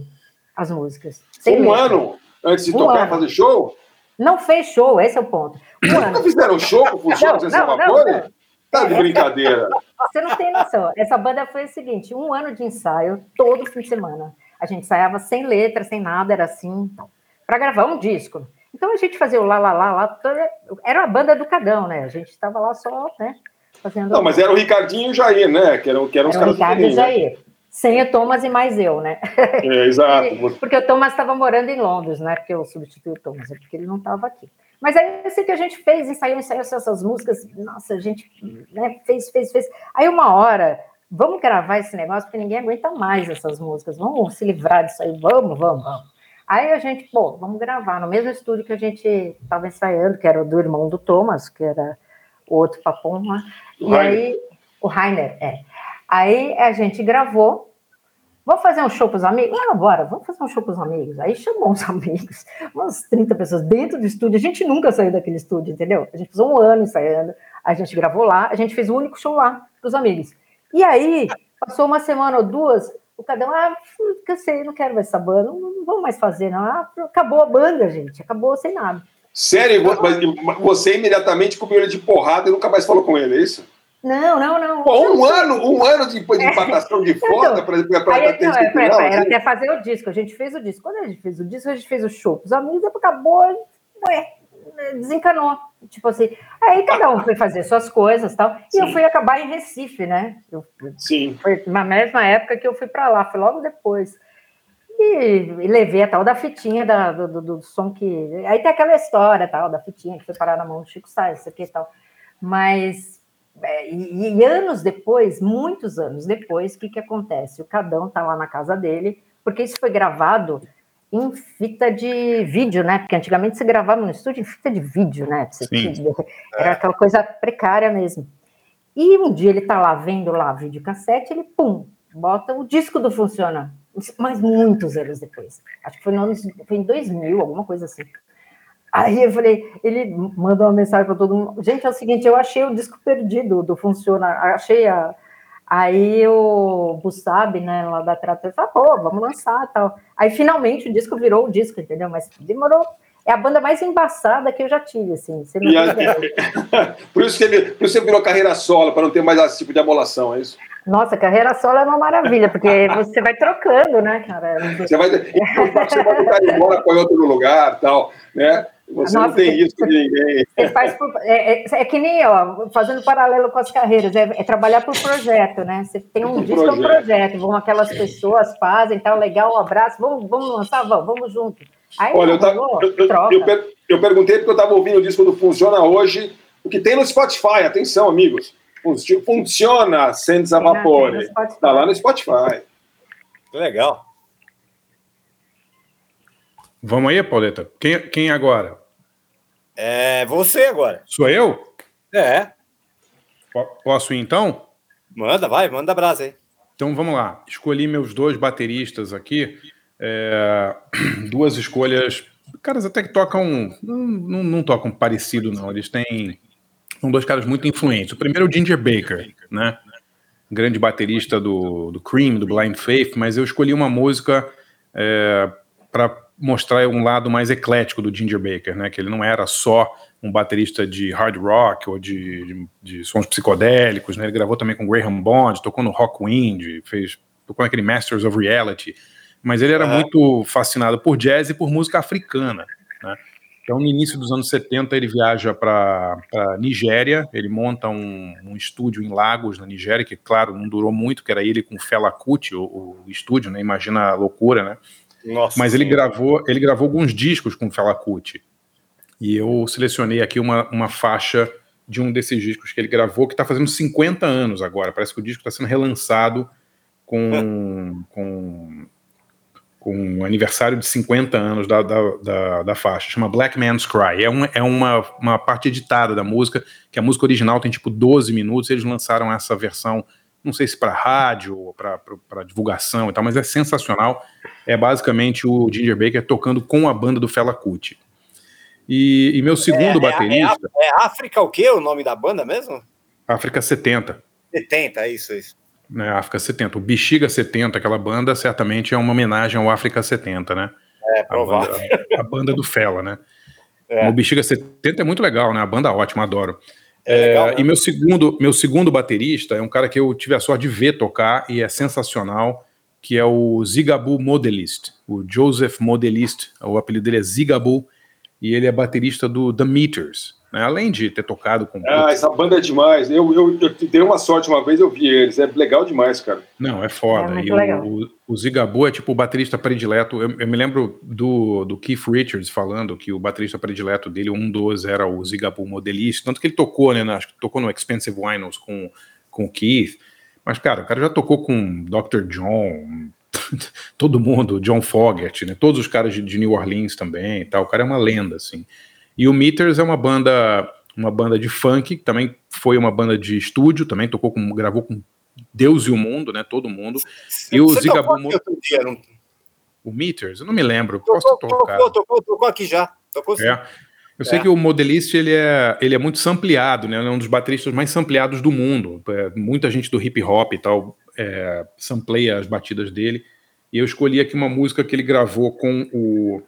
as músicas. um letra. ano? Antes de um tocar, ano. fazer show? Não fez show, esse é o ponto. Nunca ano. fizeram show com Funciona Sem Salvador? Tá de brincadeira. Você não tem noção. Essa banda foi o seguinte: um ano de ensaio, todo fim de semana. A gente ensaiava sem letra, sem nada, era assim, para gravar um disco. Então a gente fazia o lá, lá, lá, lá. Era a banda do Cadão, né? A gente estava lá só, né? Fazendo. Não, mas era o Ricardinho e o Jair, né? Que eram, que eram era os caras o Ricardo e o Jair. Né? Sem o Thomas e mais eu, né? É, exato. porque o Thomas estava morando em Londres, né? Porque eu substituí o Thomas, é porque ele não estava aqui. Mas aí assim que a gente fez, ensaiou, ensaiou essas músicas, nossa, a gente né, fez, fez, fez. Aí uma hora, vamos gravar esse negócio, porque ninguém aguenta mais essas músicas, vamos se livrar disso aí, vamos, vamos, vamos. Aí a gente, pô, vamos gravar no mesmo estúdio que a gente estava ensaiando, que era o do irmão do Thomas, que era o outro papão lá. E Rainer. aí, o Rainer, é. Aí a gente gravou. Vamos fazer um show para os amigos? Ah, bora, vamos fazer um show para os amigos. Aí chamou os amigos, umas 30 pessoas dentro do estúdio. A gente nunca saiu daquele estúdio, entendeu? A gente fez um ano ensaiando, a gente gravou lá, a gente fez o único show lá para os amigos. E aí, passou uma semana ou duas, o Cadão, ah, cansei, não quero mais essa banda, não, não mais fazer, não. Ah, acabou a banda, gente, acabou sem nada. Sério? Mas você imediatamente comeu ele de porrada e nunca mais falou com ele, é isso? Não, não, não. Pô, um ano, um ano de, de empatação de foda então, para ter não, é, Era assim? até fazer o disco. A gente fez o disco. Quando a gente fez o disco, a gente fez o show. Os amigos acabou, ué, desencanou. Tipo assim, aí cada um foi fazer suas coisas tal. E Sim. eu fui acabar em Recife, né? Eu, Sim. Foi na mesma época que eu fui para lá, foi logo depois. E, e, levei a tal da fitinha da, do, do, do, som que. Aí tem aquela história tal, da fitinha que foi parar na mão do Chico Sainz, isso aqui e tal. Mas é, e, e, anos depois, muitos anos depois, o que, que acontece? O Cadão está lá na casa dele, porque isso foi gravado em fita de vídeo, né? Porque antigamente você gravava no estúdio em fita de vídeo, né? Tinha, era aquela coisa precária mesmo. E um dia ele está lá vendo lá videocassete, ele pum, bota o disco do Funciona, mas muitos anos depois. Acho que foi, no, foi em 2000, alguma coisa assim. Aí eu falei, ele mandou uma mensagem para todo mundo. Gente, é o seguinte, eu achei o disco perdido do Funciona, achei a. Aí o Bussab, né, lá da Trator, falou, pô, vamos lançar tal. Aí finalmente o disco virou o disco, entendeu? Mas demorou. É a banda mais embaçada que eu já tive, assim. Você não por, isso que ele, por isso que virou carreira solo, para não ter mais esse tipo de amolação, é isso? Nossa, carreira solo é uma maravilha, porque você vai trocando, né, cara? Você vai, você vai tentar ir embora para outro lugar tal, né? Você Nossa, não tem isso de ninguém. Por, é, é, é, que nem, ó, fazendo paralelo com as carreiras, é, é trabalhar por projeto, né? Você tem um, um disco, projeto. um projeto, vão aquelas pessoas, fazem, tal, legal, um abraço, vamos, vamos lançar, vamos, vamos junto. Aí, Olha, eu, tava, eu, eu, eu, eu, perguntei porque eu estava ouvindo o disco do Funciona hoje, o que tem no Spotify, atenção, amigos. Funciona Senza Vapore. Está lá no Spotify. Legal. Vamos aí, Pauleta. Quem, quem agora? É você agora. Sou eu? É. Posso ir então? Manda, vai, manda a brasa aí. Então vamos lá. Escolhi meus dois bateristas aqui. É, duas escolhas. Caras até que tocam. Não, não, não, tocam parecido, não. Eles têm. São dois caras muito influentes. O primeiro é o Ginger Baker, né? Grande baterista do, do Cream, do Blind Faith, mas eu escolhi uma música é, para mostrar um lado mais eclético do Ginger Baker, né? Que ele não era só um baterista de hard rock ou de, de, de sons psicodélicos, né? Ele gravou também com Graham Bond, tocou no Rockwind, fez tocou naquele Masters of Reality, mas ele era muito fascinado por jazz e por música africana, né? Então, no início dos anos 70, ele viaja para Nigéria, ele monta um, um, estúdio em Lagos, na Nigéria, que, claro, não durou muito, que era ele com Fela Kuti, o, o estúdio, né? Imagina a loucura, né? Nossa, Mas ele gravou, ele gravou alguns discos com Fela Kuti. E eu selecionei aqui uma, uma faixa de um desses discos que ele gravou, que está fazendo 50 anos agora. Parece que o disco está sendo relançado com, com, com o aniversário de 50 anos da, da, da, da, faixa. Chama Black Man's Cry. É, um, é uma, uma parte editada da música, que a música original tem tipo 12 minutos, eles lançaram essa versão não sei se para rádio ou para divulgação e tal, mas é sensacional. É basicamente o Ginger Baker tocando com a banda do Fela Kuti. E, e meu segundo é, é baterista. É, é, África o quê? O nome da banda mesmo? África 70. 70, é isso, é isso. Né, África 70. O Bexiga 70, aquela banda, certamente é uma homenagem ao África 70, né? É, provável. A banda, a banda do Fela, né? É. O Bexiga 70 é muito legal, né? A banda ótima, adoro. É legal, né? E meu segundo, meu segundo baterista é um cara que eu tive a sorte de ver tocar e é sensacional, que é o Zigabu Modelist, o Joseph Modelist, o apelido dele é Zigabu, e ele é baterista do The Meters, né? além de ter tocado com. Ah, essa banda é demais. Eu, eu, eu dei uma sorte uma vez, eu vi eles. É legal demais, cara. Não, é foda. É e o, o, Zigabu é tipo o baterista predileto. Eu, eu, me lembro do, do Keith Richards falando que o baterista predileto dele, um dos, era o Zigabu modelista. Tanto que ele tocou, né? Acho que tocou no Expensive Vinyls com, com o Keith. Mas, cara, o cara já tocou com Dr. John, todo mundo, John Fogerty, né? Todos os caras de, de, New Orleans também e tal. O cara é uma lenda, assim. E o Meters é uma banda, uma banda de funk, que também foi uma banda de estúdio, também tocou com, gravou com Deus e o mundo, né? Todo mundo. e o Zigabu. O Meters, eu não me lembro. Tocou, posso tocar. Tocou, tocou, tocou aqui já. Tocou sim. É. Eu sei é. que o Modelist ele é, ele é muito sampleado, né? Ele é um dos bateristas mais sampleados do mundo. É, muita gente do hip hop e tal é, sampleia as batidas dele. E eu escolhi aqui uma música que ele gravou com o,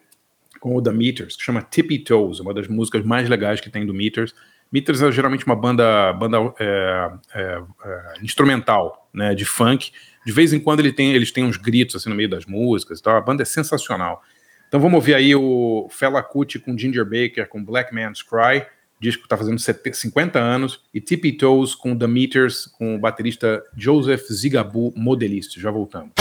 com o The Meters, que chama Tippy Toes, uma das músicas mais legais que tem do Meters. Meters é geralmente uma banda, banda é, é, é, instrumental, né, de funk. De vez em quando ele tem, eles têm uns gritos assim no meio das músicas. Então a banda é sensacional. Então vamos ouvir aí o Fela Kuti com Ginger Baker, com Black Man's Cry disco que está fazendo 50 anos, e Tippy Toes com The Meters, com o baterista Joseph Zigabu, modelista. Já voltamos.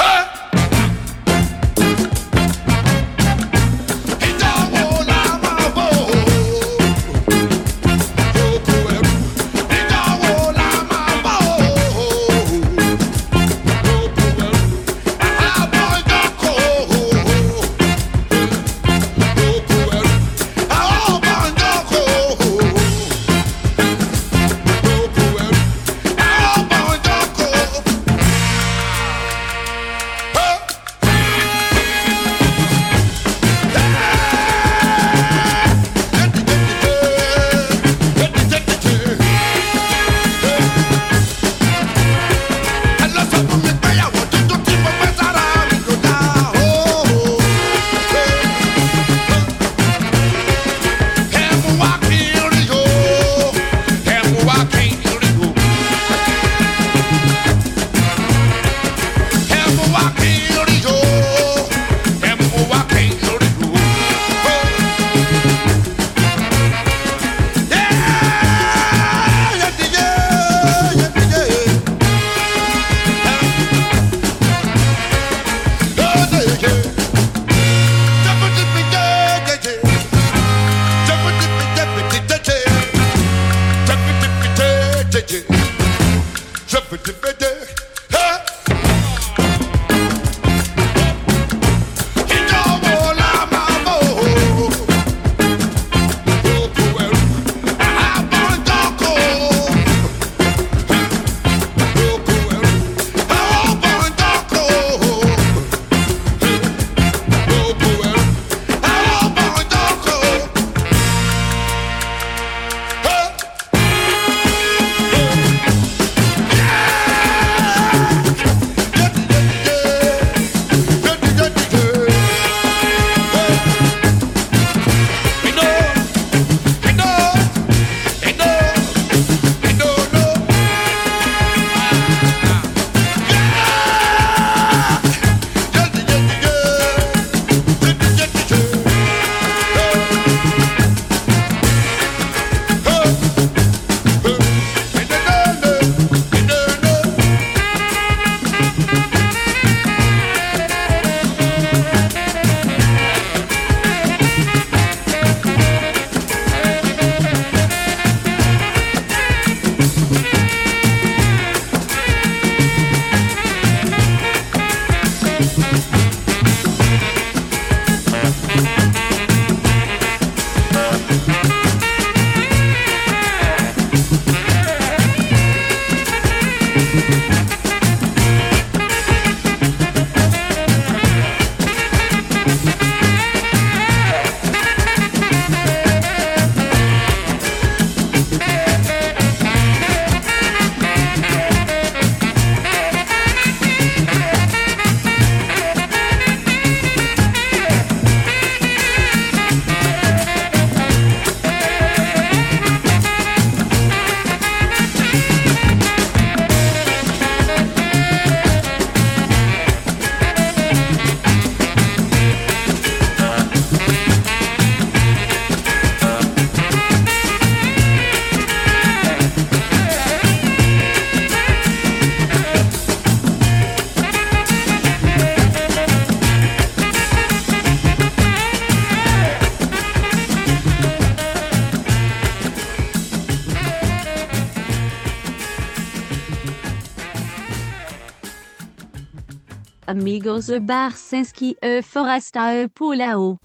Amigos e Barsinski e Foresta e Pulao.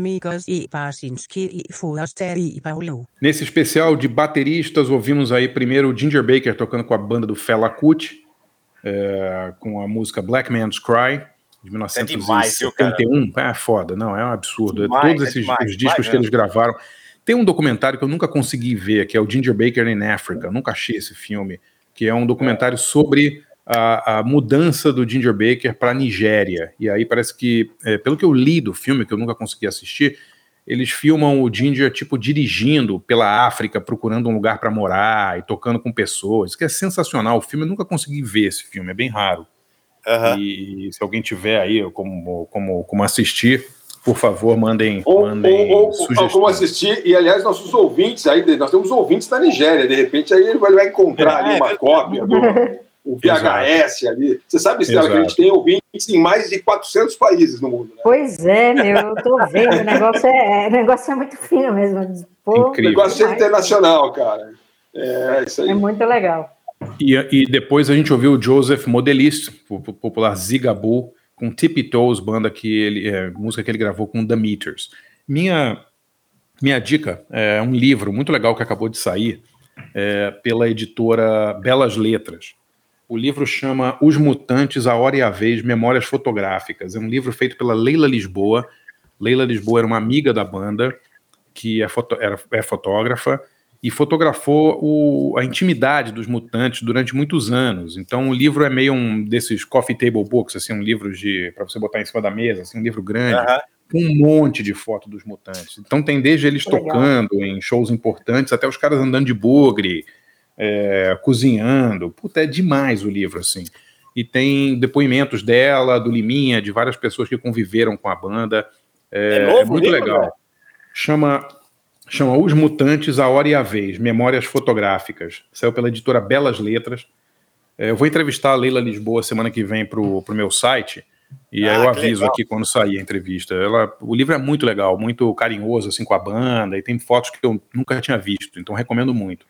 Amigos e Barsinski e e Paulo. Nesse especial de bateristas, ouvimos aí primeiro o Ginger Baker tocando com a banda do Fela Kuti, é, com a música Black Man's Cry, de 1971. É, é foda, não, é um absurdo. Demais, Todos é esses demais, os discos demais que eles gravaram. Tem um documentário que eu nunca consegui ver, que é o Ginger Baker in Africa. Eu nunca achei esse filme, que é um documentário sobre a, a mudança do Ginger Baker para a Nigéria. E aí parece que, é, pelo que eu li do filme, que eu nunca consegui assistir, eles filmam o Ginger, tipo, dirigindo pela África, procurando um lugar para morar e tocando com pessoas. Isso que é sensacional. O filme, eu nunca consegui ver esse filme, é bem raro. Aham. E se alguém tiver aí como, como, como assistir, por favor, mandem, Ou, mandem ou, ou, como assistir, e aliás, nossos ouvintes aí, nós temos ouvintes da Nigéria, de repente aí ele vai, vai encontrar ali É, uma é. cópia do o VHS ali. Você sabe, Stella, que a gente Exato. tem ouvintes em mais de 400 países no mundo. Né? Pois é, meu, eu tô vendo, o negócio é, o negócio é muito fino mesmo. Pô, O Incrível. negócio é internacional, cara. É isso aí. É muito legal. E, e depois a gente ouviu o Joseph Modelist, o po- popular Zigaboo, com Tippy Toes, banda que ele, é, música que ele gravou com The Meters. Minha, minha dica é um livro muito legal que acabou de sair é, pela editora Belas Letras. O livro chama Os Mutantes, a Hora e a Vez, Memórias Fotográficas. É um livro feito pela Leila Lisboa. Leila Lisboa era uma amiga da banda, que é, foto- era- é fotógrafa, e fotografou o- a intimidade dos mutantes durante muitos anos. Então o livro é meio um desses coffee table books, assim, um livro de para você botar em cima da mesa, assim, um livro grande, com um monte de foto dos mutantes. Então tem desde eles Legal. tocando em shows importantes até os caras andando de bugre, é, cozinhando. Puta, é demais o livro, assim. E tem depoimentos dela, do Liminha, de várias pessoas que conviveram com a banda. É, É novo é muito o livro, legal. velho? Chama, chama Os Mutantes, a Hora e a Vez, Memórias Fotográficas. Saiu pela editora Belas Letras. É, eu vou entrevistar a Leila Lisboa semana que vem pro, pro meu site. E aí Ah, eu que aviso legal. aqui quando sair a entrevista. Ela, o livro é muito legal, muito carinhoso assim com a banda e tem fotos que eu nunca tinha visto, então recomendo muito.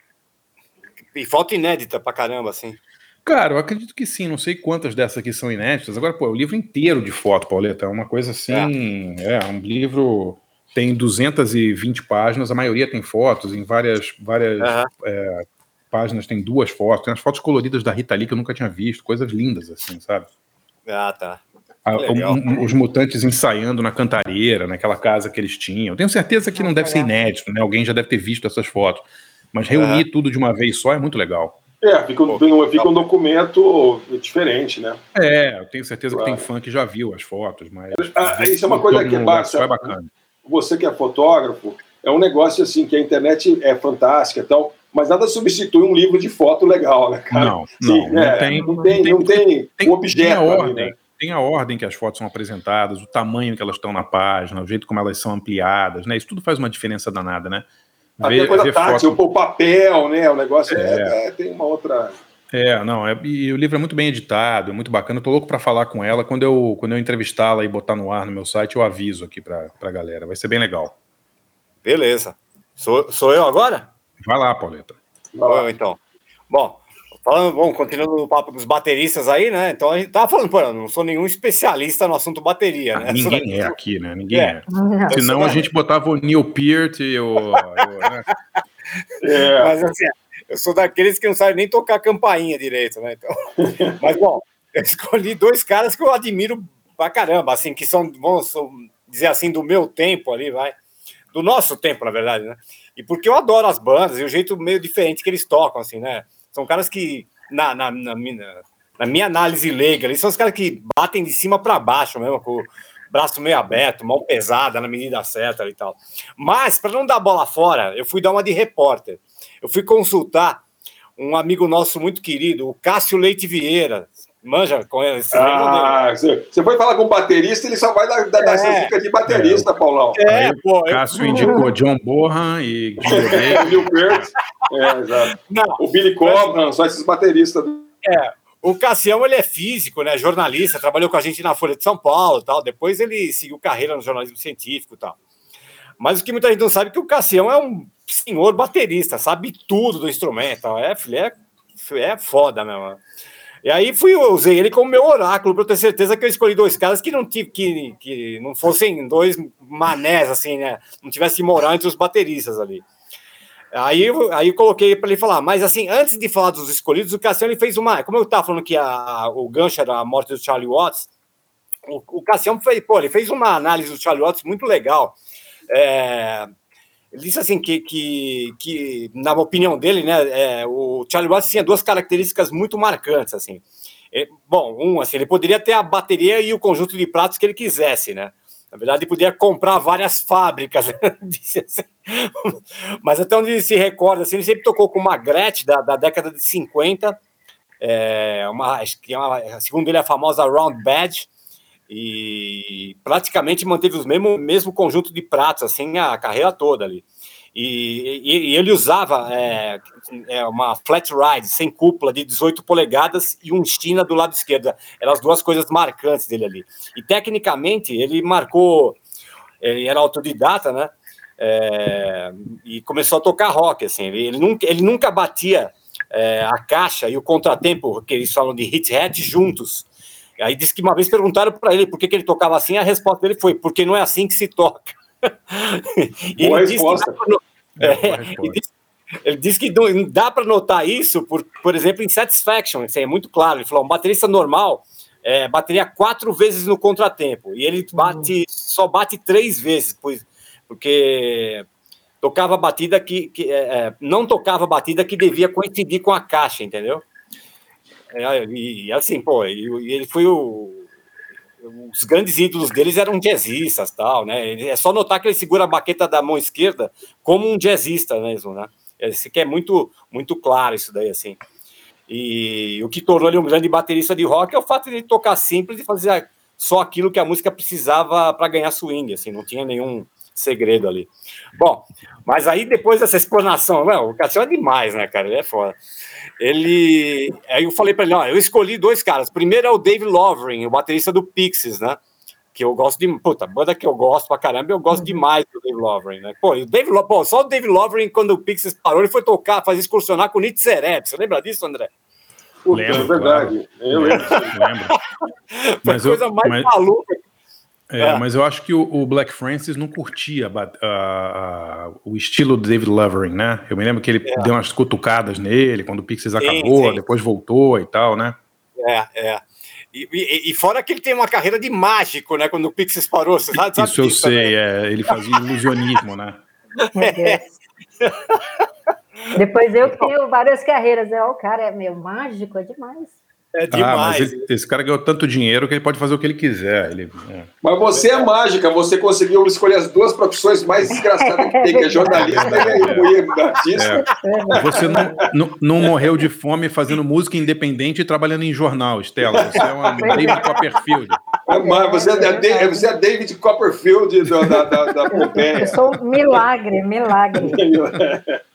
E foto inédita pra caramba, assim. Cara, eu acredito que sim, não sei quantas dessas aqui são inéditas. Agora, pô, é o livro inteiro de foto, Pauleta, é uma coisa assim. É, um livro. tem 220 páginas, a maioria tem fotos, em várias, várias Aham. é, páginas tem duas fotos, tem as fotos coloridas da Rita Lee que eu nunca tinha visto, coisas lindas assim, sabe? Ah, tá. A- um- um- os mutantes ensaiando na cantareira, naquela casa que eles tinham. Tenho certeza que não deve ser inédito, né? Alguém já deve ter visto essas fotos. Mas reunir tudo de uma vez só é muito legal. É, fica, um- fica um documento diferente, né? É, eu tenho certeza que Claro. tem fã que já viu as fotos, mas. Ah, isso é uma coisa que é é bacana. Você que é fotógrafo, é um negócio assim que a internet é fantástica e tal, mas nada substitui um livro de foto legal, né, cara? Não, Sim, não, não é, tem- não tem, não tem, Tem, um objeto tem a ali, ordem. né? Tem a ordem que as fotos são apresentadas, o tamanho que elas estão na página, o jeito como elas são ampliadas, né? Isso tudo faz uma diferença danada, né? Até coisa tátil, o papel, né? O negócio é, é, tem uma outra. É, não, é- e o livro é muito bem editado, é muito bacana. Eu tô louco para falar com ela. Quando eu, quando eu entrevistá-la e botar no ar no meu site, eu aviso aqui pra, pra galera. Vai ser bem legal. Beleza. Sou, sou eu agora? Vai lá, Pauleta. Sou eu, então. Bom, falando, bom, continuando o papo dos bateristas aí, né? Então a gente tava falando, pô, eu não sou nenhum especialista no assunto bateria, né? Sou Ninguém daqui- é aqui, né? Ninguém É. é. Senão a gente botava o Neil Peart e o. o- né? É. Mas assim, eu sou daqueles que não sabem nem tocar campainha direito, né? Então, mas bom, eu escolhi dois caras que eu admiro pra caramba, assim, que são, vamos dizer assim, do meu tempo ali, vai. Do nosso tempo, na verdade, né? E porque eu adoro as bandas e o jeito meio diferente que eles tocam, assim, né? São caras que, na, na, na minha, na minha análise leiga, eles são os caras que batem de cima para baixo mesmo, com o braço meio aberto, mão pesada na medida certa e tal. Mas, para não dar bola fora, eu fui dar uma de repórter. Eu fui consultar um amigo nosso muito querido, o Cássio Leite Vieira. Manja dele? Ah, você foi falar com o baterista, ele só vai dar, dar É. essas dicas de baterista, Paulão. É, Aí pô, eu- Cássio indicou John Bohan e Gil Peart, é, exato. Não, O Billy Cobham, só esses bateristas. É, o Cassião ele é físico, né? Jornalista, trabalhou com a gente na Folha de São Paulo, tal. Depois ele seguiu carreira no jornalismo científico, tal. Mas o que muita gente não sabe é que o Cassião é um senhor baterista, sabe tudo do instrumento. tal. É, filho, é, é foda mesmo. E aí fui, eu usei ele como meu oráculo para eu ter certeza que eu escolhi dois caras que não tive que, que não fossem dois manés assim, né? Não tivesse moral entre os bateristas ali. Aí, aí eu coloquei para ele falar, mas assim, antes de falar dos escolhidos, o Cassiano ele fez uma. Como eu estava falando que a, o gancho era a morte do Charlie Watts, o, o Cassiano fez, pô, ele fez uma análise do Charlie Watts muito legal. É, ele disse assim que, que, que, na opinião dele, né, é, o Charlie Watts tinha duas características muito marcantes, assim. É, bom, um, assim, ele poderia ter a bateria e o conjunto de pratos que ele quisesse, né? Na verdade, ele poderia comprar várias fábricas, assim. mas até onde ele se recorda, assim, ele sempre tocou com uma Gretsch da, da década de 50, é, uma, que é uma, segundo ele, a famosa Round Badge, e praticamente manteve os mesmo, mesmo conjunto de pratos, assim, a carreira toda ali. E, e- e ele usava é, é, uma flat ride sem cúpula de 18 polegadas e um China do lado esquerdo. Eram as duas coisas marcantes dele ali. E tecnicamente ele marcou, ele era autodidata, né? É, e começou a tocar rock, assim. Ele, nunca, ele nunca batia é, a caixa e o contratempo, que eles falam de hit hat, juntos. Aí disse que uma vez perguntaram para ele por que, que ele tocava assim, a resposta dele foi: porque não é assim que se toca. Boa ele disse que resposta. dá pra no- É, boa é, resposta. ele disse- que dá para notar isso, por, por exemplo, em Satisfaction, isso aí é muito claro. Ele falou: um baterista normal é, bateria quatro vezes no contratempo, e ele bate, só bate três vezes, pois, porque tocava batida que, que é, é, não tocava a batida que devia coincidir com a caixa, entendeu? É, e, assim, pô, ele foi o. Os grandes ídolos deles eram jazzistas, tal, né? É só notar que ele segura a baqueta da mão esquerda como um jazzista mesmo, né? Esse que é muito, muito claro isso daí, assim. E o que tornou ele um grande baterista de rock é o fato de ele tocar simples e fazer só aquilo que a música precisava para ganhar swing, assim, não tinha nenhum segredo ali. Bom, mas aí depois dessa explanação, não, o Cassiano é demais, né, cara? Ele é foda. Ele. Aí eu falei para ele: ó, eu escolhi dois caras. Primeiro é o Dave Lovering, o baterista do Pixies, né? Que eu gosto de. Puta, banda que eu gosto pra caramba, eu gosto demais do Dave Lovering, né? Pô, o Dave, Lo- pô, só o Dave Lovering, quando o Pixies parou, ele foi tocar, fazer excursionar com o Nietzsche Sereb. Você lembra disso, André? Puta, Lembro, é verdade. Eu lembro. Lembro. Foi Mas a coisa mais mas- maluca. É, é, mas eu acho que o, o Black Francis não curtia a, o estilo do David Lovering, né? Eu me lembro que ele é. deu umas cutucadas nele quando o Pixies acabou, sim. depois voltou e tal, né? É, é. E, e, e, fora que ele tem uma carreira de mágico, né? Quando o Pixies parou, você sabe, sabe Isso eu sei, é, ele fazia ilusionismo, né? É. Depois eu que tenho várias carreiras, é, o cara é meio mágico, é demais. É demais. Ah, mas ele, esse cara ganhou tanto dinheiro que ele pode fazer o que ele quiser. Ele, é. Mas você é mágica, você conseguiu escolher as duas profissões mais desgraçadas que tem, que é jornalista é. e artista. É. Você não, não, não, morreu de fome fazendo música independente e trabalhando em jornal, Stella. Você é uma David Copperfield. É, mas você é, você é David Copperfield da, da, da, da Pompeia. Eu sou milagre, milagre.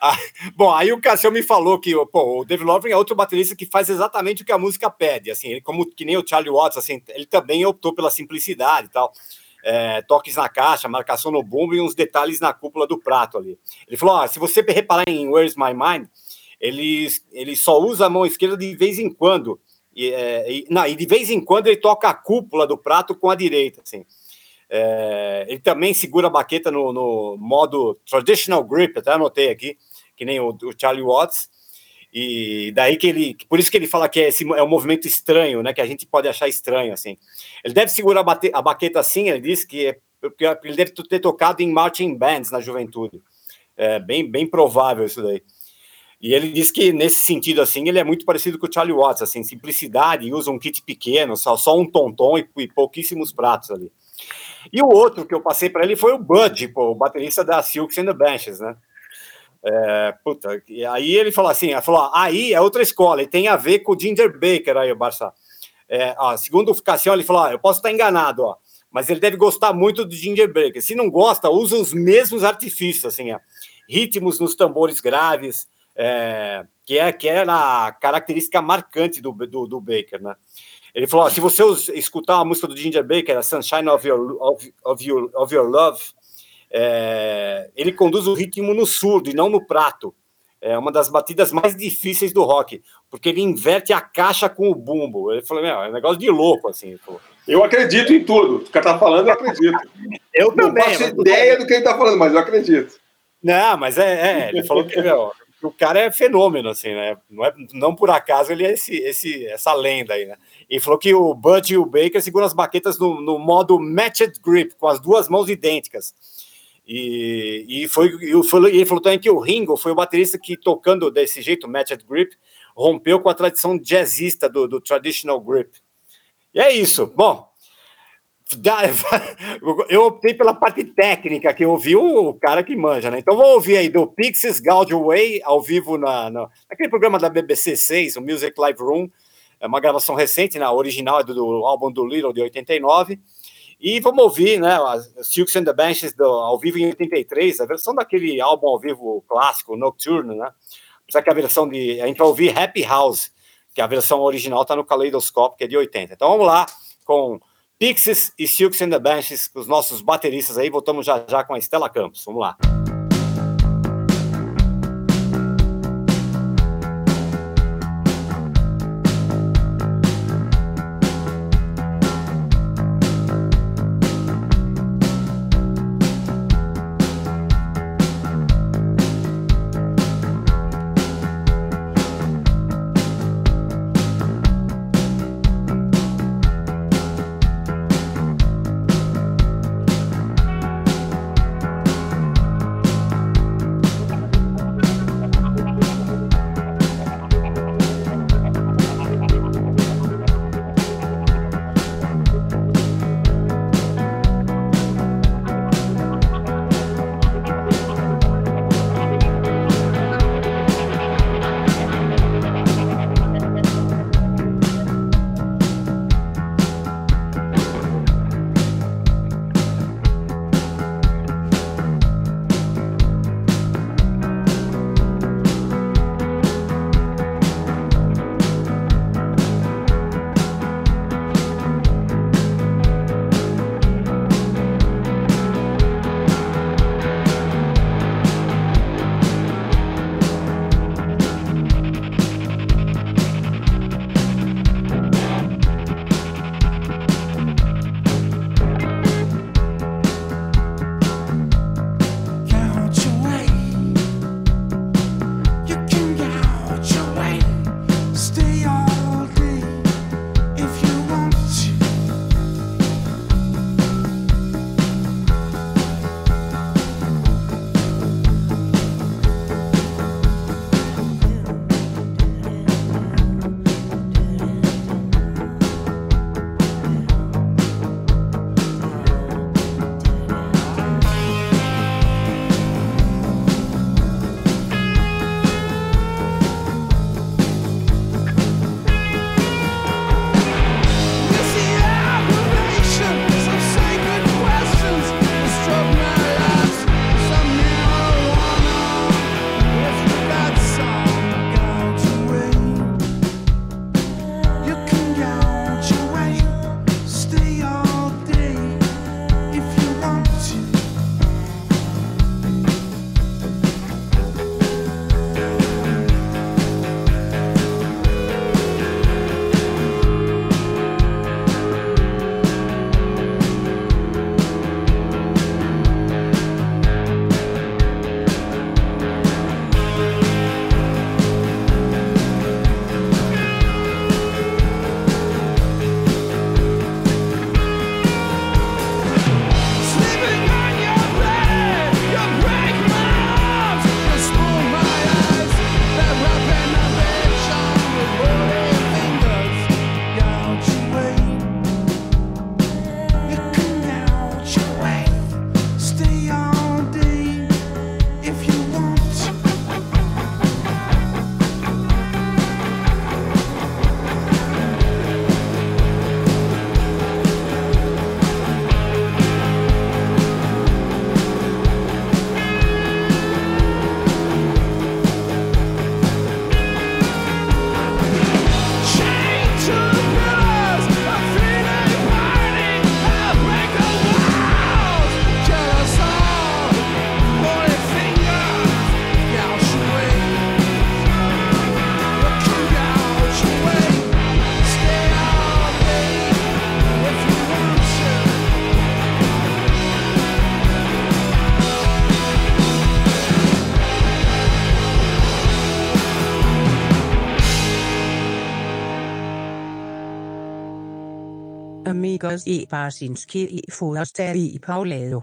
Ah, bom, aí o Cassião me falou que pô, o David Lovren é outro baterista que faz exatamente o que a música pede, assim, ele, como que nem o Charlie Watts, assim, ele também optou pela simplicidade e tal, é, toques na caixa, marcação no bumbo e uns detalhes na cúpula do prato ali. Ele falou, se você reparar em Where's My Mind, ele, ele só usa a mão esquerda de vez em quando, e, é, e, não, e de vez em quando ele toca a cúpula do prato com a direita, assim. É, ele também segura a baqueta no, no, modo traditional grip, até anotei aqui, que nem o, o, Charlie Watts. E daí que ele, por isso que ele fala que é, esse, é um movimento estranho, né? Que a gente pode achar estranho assim. Ele deve segurar a, bate, a baqueta assim. Ele disse que é, ele deve ter tocado em marching bands na juventude. É bem, bem provável isso daí. E ele diz que nesse sentido assim ele é muito parecido com o Charlie Watts, assim simplicidade, usa um kit pequeno, só, só um tonton e, e pouquíssimos pratos ali. E o outro que eu passei para ele foi o Bud, pô, o baterista da Silks and the Benches, né? É, puta, e aí ele falou assim, ele falou, aí é outra escola, e tem a ver com o Ginger Baker aí, o Barça. É, ó, segundo o Cassião, ele falou, ó, eu posso estar enganado, ó, mas ele deve gostar muito do Ginger Baker. Se não gosta, usa os mesmos artifícios, assim, ó, ritmos nos tambores graves, é, que é que é a característica marcante do, do, do Baker, né? Ele falou: se você escutar a música do Ginger Baker, a Sunshine of Your, of, of your, of your Love, é, ele conduz o ritmo no surdo e não no prato. É uma das batidas mais difíceis do rock, porque ele inverte a caixa com o bumbo. Ele falou: Meu, é um negócio de louco, assim. Eu acredito em tudo. O cara tá falando, eu acredito. eu não também. Não faço ideia do que ele tá falando, mas eu acredito. Não, mas é, é ele falou que meu, o cara é fenômeno, assim, né? Não, é, não por acaso ele é esse, esse, essa lenda aí, né? E falou que o Bud e o Baker seguram as baquetas no, no modo matched grip, com as duas mãos idênticas. E, e, foi, e ele falou também que o Ringo foi o baterista que, tocando desse jeito, matched grip, rompeu com a tradição jazzista do, do traditional grip. E é isso. Bom, eu optei pela parte técnica, que eu ouvi o cara que manja, né? Então vou ouvir aí do Pixies Way, ao vivo na, na, naquele programa da BBC 6, o Music Live Room. É uma gravação recente, né? A original é do, do álbum do Little de 89. E vamos ouvir, né? Silks and the Benches do, ao vivo em 83, a versão daquele álbum ao vivo clássico, Nocturne, né? Apesar que a versão de. A gente vai ouvir Happy House, que a versão original está no Kaleidoscope, que é de 80. Então vamos lá com Pixies e Silks and the Benches, os nossos bateristas aí. Voltamos já já com a Estela Campos. Vamos lá. Amigos i Barsinski i Forstad i Paulado.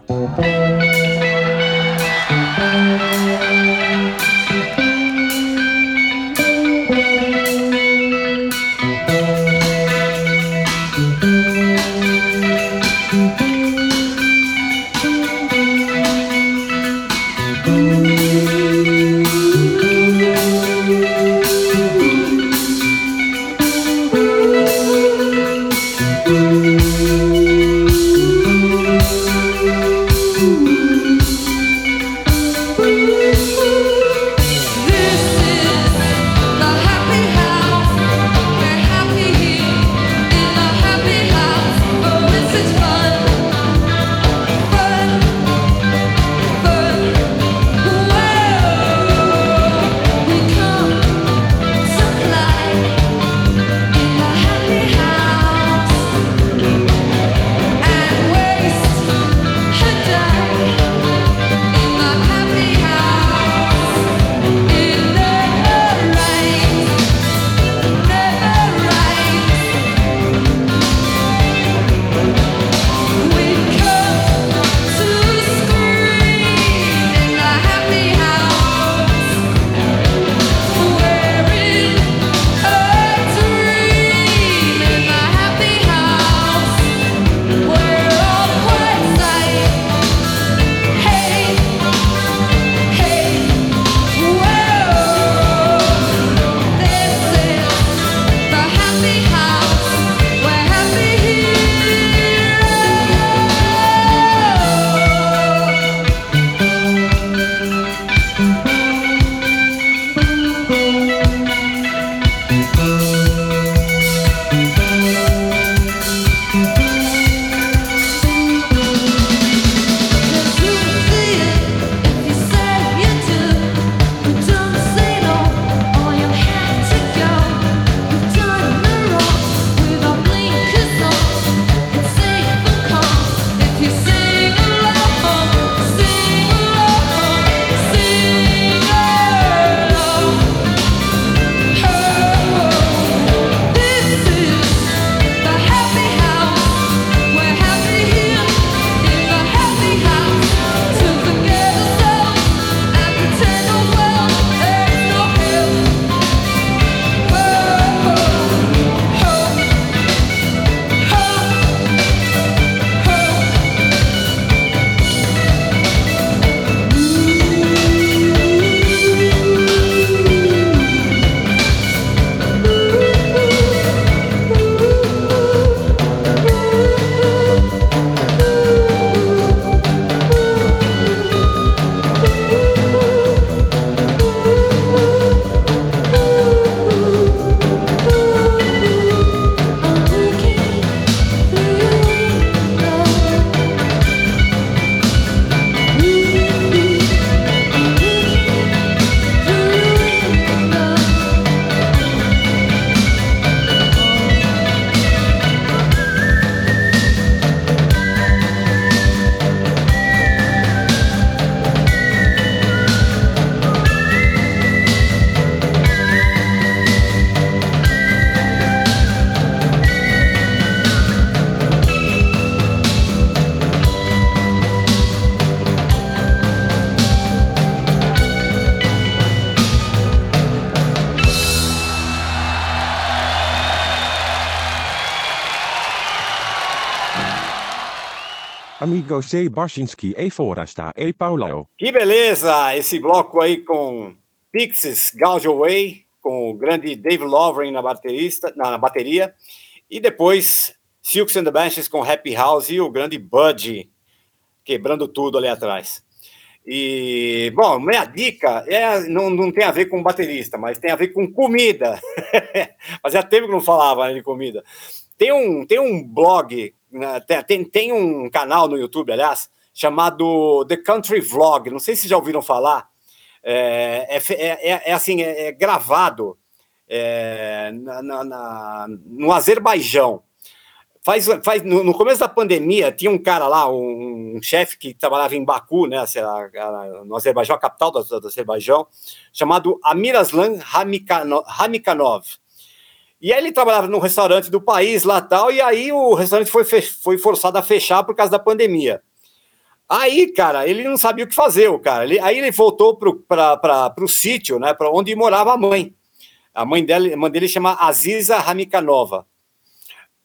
Barsinski e Forasta e Paulo. Que beleza! Esse bloco aí com Pixies, Away, com o grande Dave Lovren na, baterista, na, bateria, e depois Silks and the Benches com Happy House e o grande Buddy quebrando tudo ali atrás. E, bom, minha dica é, não, não tem a ver com baterista, mas tem a ver com comida. Fazia tempo que não falava né, de comida. Tem um, tem um blog, tem, tem um canal no YouTube, aliás, chamado The Country Vlog. Não sei se já ouviram falar. É, é, é, é assim, é, gravado na, na, na, no Azerbaijão. Faz, faz, no, no, começo da pandemia, tinha um cara lá, um, um chefe que trabalhava em Baku, né, no Azerbaijão, a capital do, do Azerbaijão, chamado Amiraslan Hamikanov. E aí ele trabalhava num restaurante do país lá tal, e aí o restaurante foi, foi forçado a fechar por causa da pandemia. Aí, cara, ele não sabia o que fazer, o cara. Ele, aí ele voltou para o sítio, né, para onde morava a mãe. A mãe dele, a mãe dele chama Aziza Ramikanova.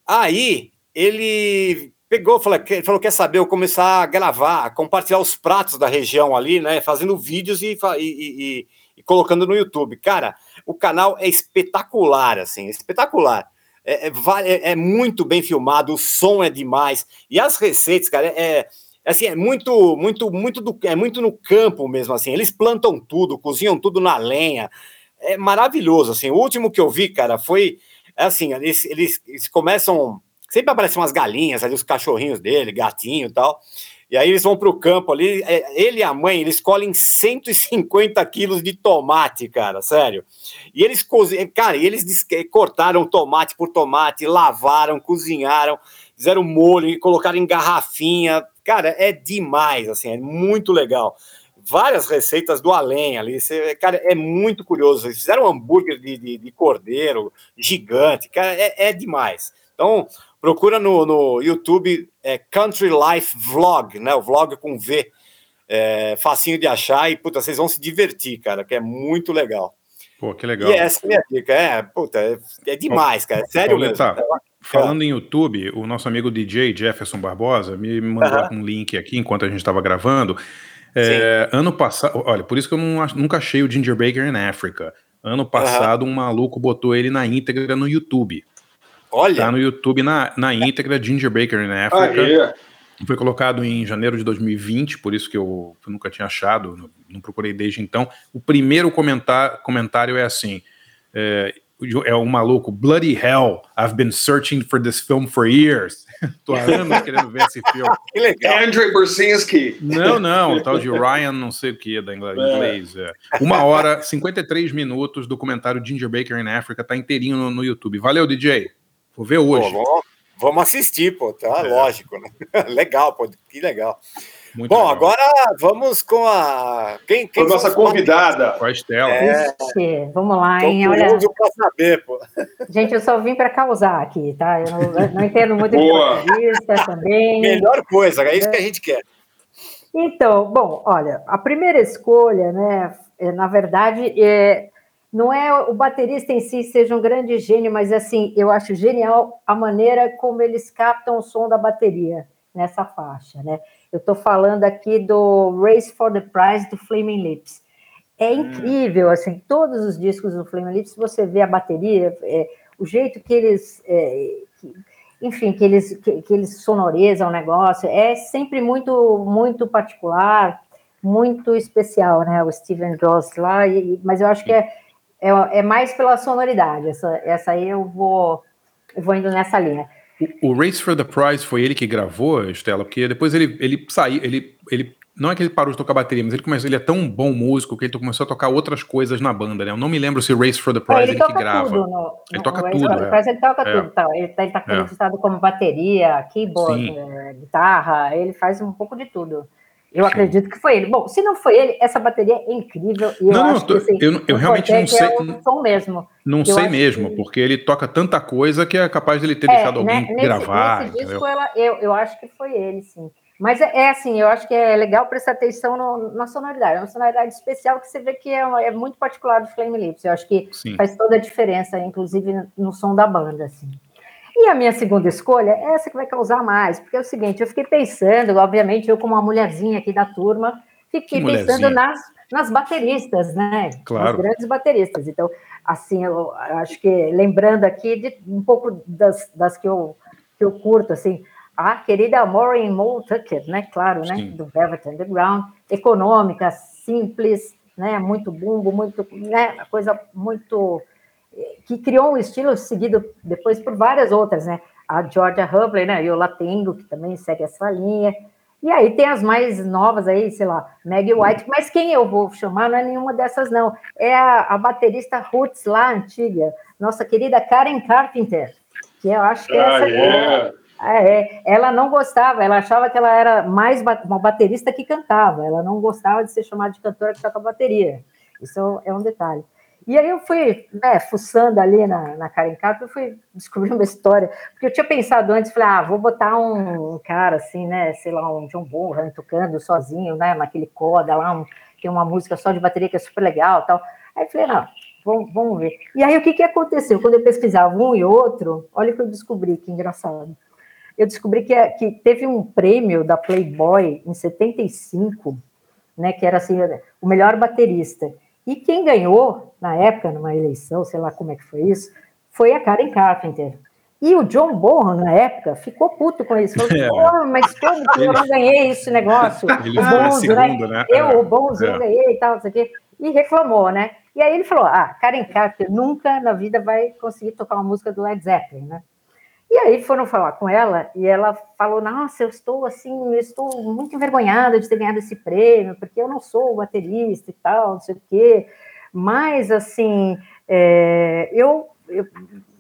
Aí ele pegou, falou, falou, quer saber, eu começar a gravar, a compartilhar os pratos da região ali, né, fazendo vídeos e, e, e, e colocando no YouTube. Cara, o canal é espetacular, assim, espetacular. É, é, é, é, muito bem filmado, o som é demais, e as receitas, cara, é, é assim, é muito, muito, muito do, é muito no campo mesmo, assim, eles plantam tudo, cozinham tudo na lenha, é maravilhoso, assim, o último que eu vi, cara, foi, assim, eles, eles, eles começam sempre aparecem umas galinhas ali, os cachorrinhos dele, gatinho e tal. E aí eles vão para o campo ali, é, ele e a mãe, eles colhem 150 quilos de tomate, cara, sério. E eles cozinham, cara, e eles cortaram tomate por tomate, lavaram, cozinharam, fizeram molho colocaram em garrafinha. Cara, é demais, assim, é muito legal. Várias receitas do além ali, cara, é muito curioso. Eles fizeram um hambúrguer de, de, de cordeiro gigante, cara, é, é demais. Então, Procura no, no YouTube é, Country Life Vlog, né? O vlog com V. É, facinho de achar e, puta, vocês vão se divertir, cara, que é muito legal. Pô, que legal. E essa é a minha dica. É, puta, é, é demais, cara. É sério Pauleta, mesmo. Falando em YouTube, o nosso amigo DJ Jefferson Barbosa me mandou um link aqui enquanto a gente estava gravando. É, ano passado, olha, por isso que eu não, nunca achei o Ginger Baker in Africa. Ano passado, um maluco botou ele na íntegra no YouTube. Olha. Tá no YouTube na, na íntegra, Ginger Baker in Africa. Ah, yeah. Foi colocado em janeiro de 2020, por isso que eu, eu nunca tinha achado, não, procurei desde então. O primeiro comentar, comentário é assim: é, é um maluco, Bloody Hell, I've been searching for this film for years. Tô há anos querendo ver esse filme. que legal. Andrei Bursinski. Não, não, o tal de Ryan, não sei o que, da inglês. É. Uma hora, 53 minutos do comentário Ginger Baker in Africa, tá inteirinho no, no YouTube. Valeu, DJ. Vou ver hoje. Pô, vamos assistir, pô, tá é. lógico, né? legal, pô, que legal. Muito Bom, legal. agora vamos com a. Quem, quem a nossa convidada. Com a Estela. É... vamos lá, hein? Olha... saber, pô. Gente, eu só vim para causar aqui, tá? Eu não, não entendo muito de entrevista também. Melhor coisa, é isso que a gente quer. Então, bom, olha, a primeira escolha, né, é, na verdade, é, não é o baterista em si seja um grande gênio, mas assim, eu acho genial a maneira como eles captam o som da bateria nessa faixa, né? Eu estou falando aqui do Race for the Prize do Flaming Lips. É hum. incrível, assim, todos os discos do Flaming Lips, você vê a bateria, é, o jeito que eles, é, que, enfim, que eles, que, que eles sonorizam o negócio, é sempre muito, muito particular, muito especial, né? O Steven Joss lá, e, mas eu acho que é é, é mais pela sonoridade. Essa, essa aí eu vou, eu vou indo nessa linha. O, o Race for the Prize foi ele que gravou, Estela, porque depois ele, ele saiu, ele, ele não é que ele parou de tocar bateria, mas ele começou, ele é tão bom músico que ele começou a tocar outras coisas na banda, né? Eu não me lembro se Race for the Prize ele, ele que grava. Tudo no, ele toca tudo, é. Prize, ele toca é. tudo, tá? Ele, tá, ele tá acreditado é. como bateria, keyboard, é, guitarra, ele faz um pouco de tudo. Eu Sim. acredito que foi ele. Bom, se não foi ele, essa bateria é incrível. E eu não, acho que, assim, eu, eu realmente não sei. É o som mesmo. Não sei mesmo, que... porque ele toca tanta coisa que é capaz de ele ter é, deixado né, alguém nesse, gravar. Nesse disco, ela, eu, eu acho que foi ele, sim. Mas é, é, assim, eu acho que é legal prestar atenção no, na sonoridade. É uma sonoridade especial que você vê que é, é muito particular do Flame Lips. Eu acho que sim. faz toda a diferença, inclusive no som da banda, assim. E a minha segunda escolha é essa que vai causar mais, porque é o seguinte, eu fiquei pensando, obviamente, eu como uma mulherzinha aqui da turma, fiquei pensando nas, nas bateristas, né? Claro. Nas grandes bateristas. Então, assim, eu acho que lembrando aqui de um pouco das, das que, eu, que eu curto, assim, a querida Maureen Moe Tucker, né? Claro, né? Sim. Do Velvet Underground, econômica, simples, né? Muito bumbo, muito, né? Coisa muito que criou um estilo seguido depois por várias outras, né? A Georgia Hubbler, né? E o Latengo, que também segue essa linha. E aí tem as mais novas aí, sei lá, Maggie White, mas quem eu vou chamar não é nenhuma dessas, não. É a, a baterista Roots lá, antiga, nossa querida Karen Carpenter, que eu acho que ah, essa yeah. é, é, ela não gostava, ela achava que ela era mais uma baterista que cantava, ela não gostava de ser chamada de cantora que toca bateria. Isso é um detalhe. E aí eu fui, né, fuçando ali na, na Karen Carpenter, eu fui descobrir uma história, porque eu tinha pensado antes, falei, ah, vou botar um, um cara assim, né, sei lá, um John Bonham tocando sozinho, né, naquele coda lá, um, tem uma música só de bateria que é super legal tal. Aí eu falei, não, vamos, vamos ver. E aí o que, que aconteceu? Quando eu pesquisava um e outro, olha o que eu descobri, que engraçado. Eu descobri que, que teve um prêmio da Playboy em 75, né, que era assim, o melhor baterista. E quem ganhou, na época, numa eleição, sei lá como é que foi isso, foi a Karen Carpenter. E o John Bonham, na época, ficou puto com isso. Falou, é. mas como que eu não ganhei esse negócio? Ele o Bonzo, segundo, né? né? Eu, é. o Bonzo, é. eu ganhei e tal, não sei o quê. E reclamou, né? E aí ele falou, ah, Karen Carpenter nunca na vida vai conseguir tocar uma música do Led Zeppelin, né? E aí foram falar com ela e ela falou: Nossa, eu estou assim, eu estou muito envergonhada de ter ganhado esse prêmio, porque eu não sou baterista e tal, não sei o quê. Mas, assim, é, eu, eu,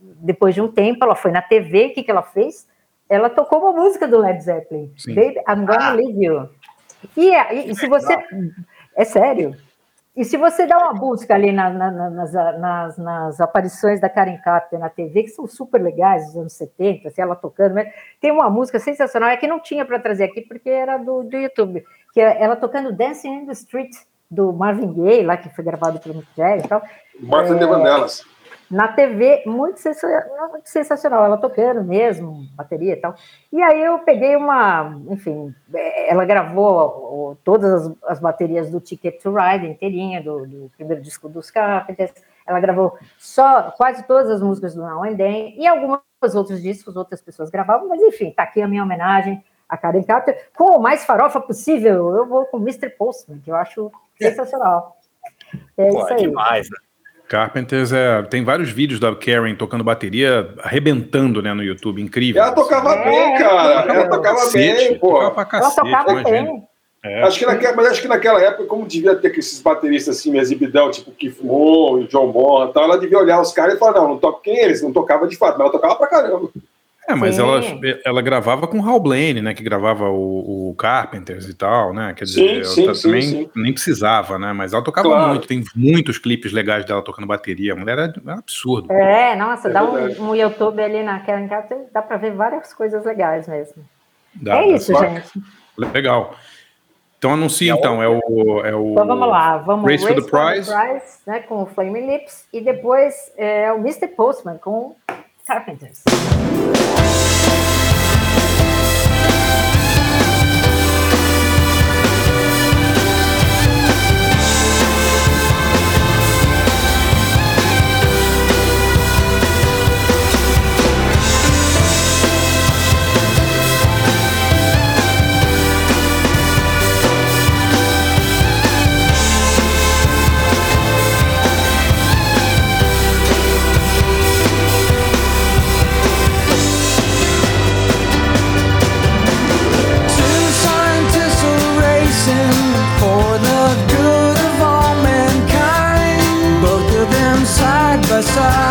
depois de um tempo, ela foi na TV, o que, que ela fez? Ela tocou uma música do Led Zeppelin, Sim. Baby, I'm Gonna ah. Leave You. E, e, e se você. É sério. E se você dá uma busca ali na, na, nas, nas, nas, aparições da Karen Carpenter na TV, que são super legais, dos anos 70, assim, ela tocando, tem uma música sensacional, é que não tinha para trazer aqui, porque era do, do YouTube, que é ela tocando Dancing in the Street, do Marvin Gaye, lá que foi gravado pelo Mick Jagger e tal. Martin é, Vanellas na TV, muito sensacional, ela tocando mesmo, bateria e tal. E aí eu peguei uma, enfim, ela gravou todas as, as baterias do Ticket to Ride inteirinha, do, do, primeiro disco dos Carpenters, ela gravou só quase todas as músicas do Now and Then, e alguns outros discos outras pessoas gravavam, mas enfim, tá aqui a minha homenagem a Karen Carter, com o mais farofa possível, eu vou com Mr. Postman, que eu acho sensacional. É Pô, isso aí. demais, né? Carpenters é, tem vários vídeos da Karen tocando bateria, arrebentando, né, no YouTube, incrível. Ela tocava é, bem, cara. Ela tocava cacete, bem, pô. Tocava pra cacete, ela tocava imagina. bem. É. Acho que naquela, mas acho que naquela época, como devia ter esses bateristas assim, exibidão, tipo Keith Moon, John Bonham e tal, ela devia olhar os caras e falar, não, não toco quem eles, não tocava de fato, mas ela tocava pra caramba. É, mas ela, ela gravava com Hal Blaine, né? Que gravava o, o Carpenters e tal, né? Quer dizer, sim, ela sim, também sim, nem precisava, né? Mas ela tocava claro. muito, tem muitos clipes legais dela tocando bateria. A mulher é, é absurdo. É, nossa, é dá um, um, YouTube ali na Karen Carter, dá pra ver várias coisas legais mesmo. Dá, é dá isso, gente. Legal. Então anuncia, então, é o, é o. Então vamos lá, vamos Race, Race for the Prize, prize né, com o Flaming Lips, e depois é o Mr. Postman com Carpenters. We'll be. side.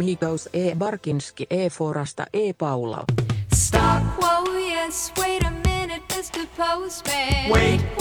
Amigos e Barkinski e Forasta e Paula. Stop, whoa, yes, wait a minute, Mr. Postman. Wait, wait,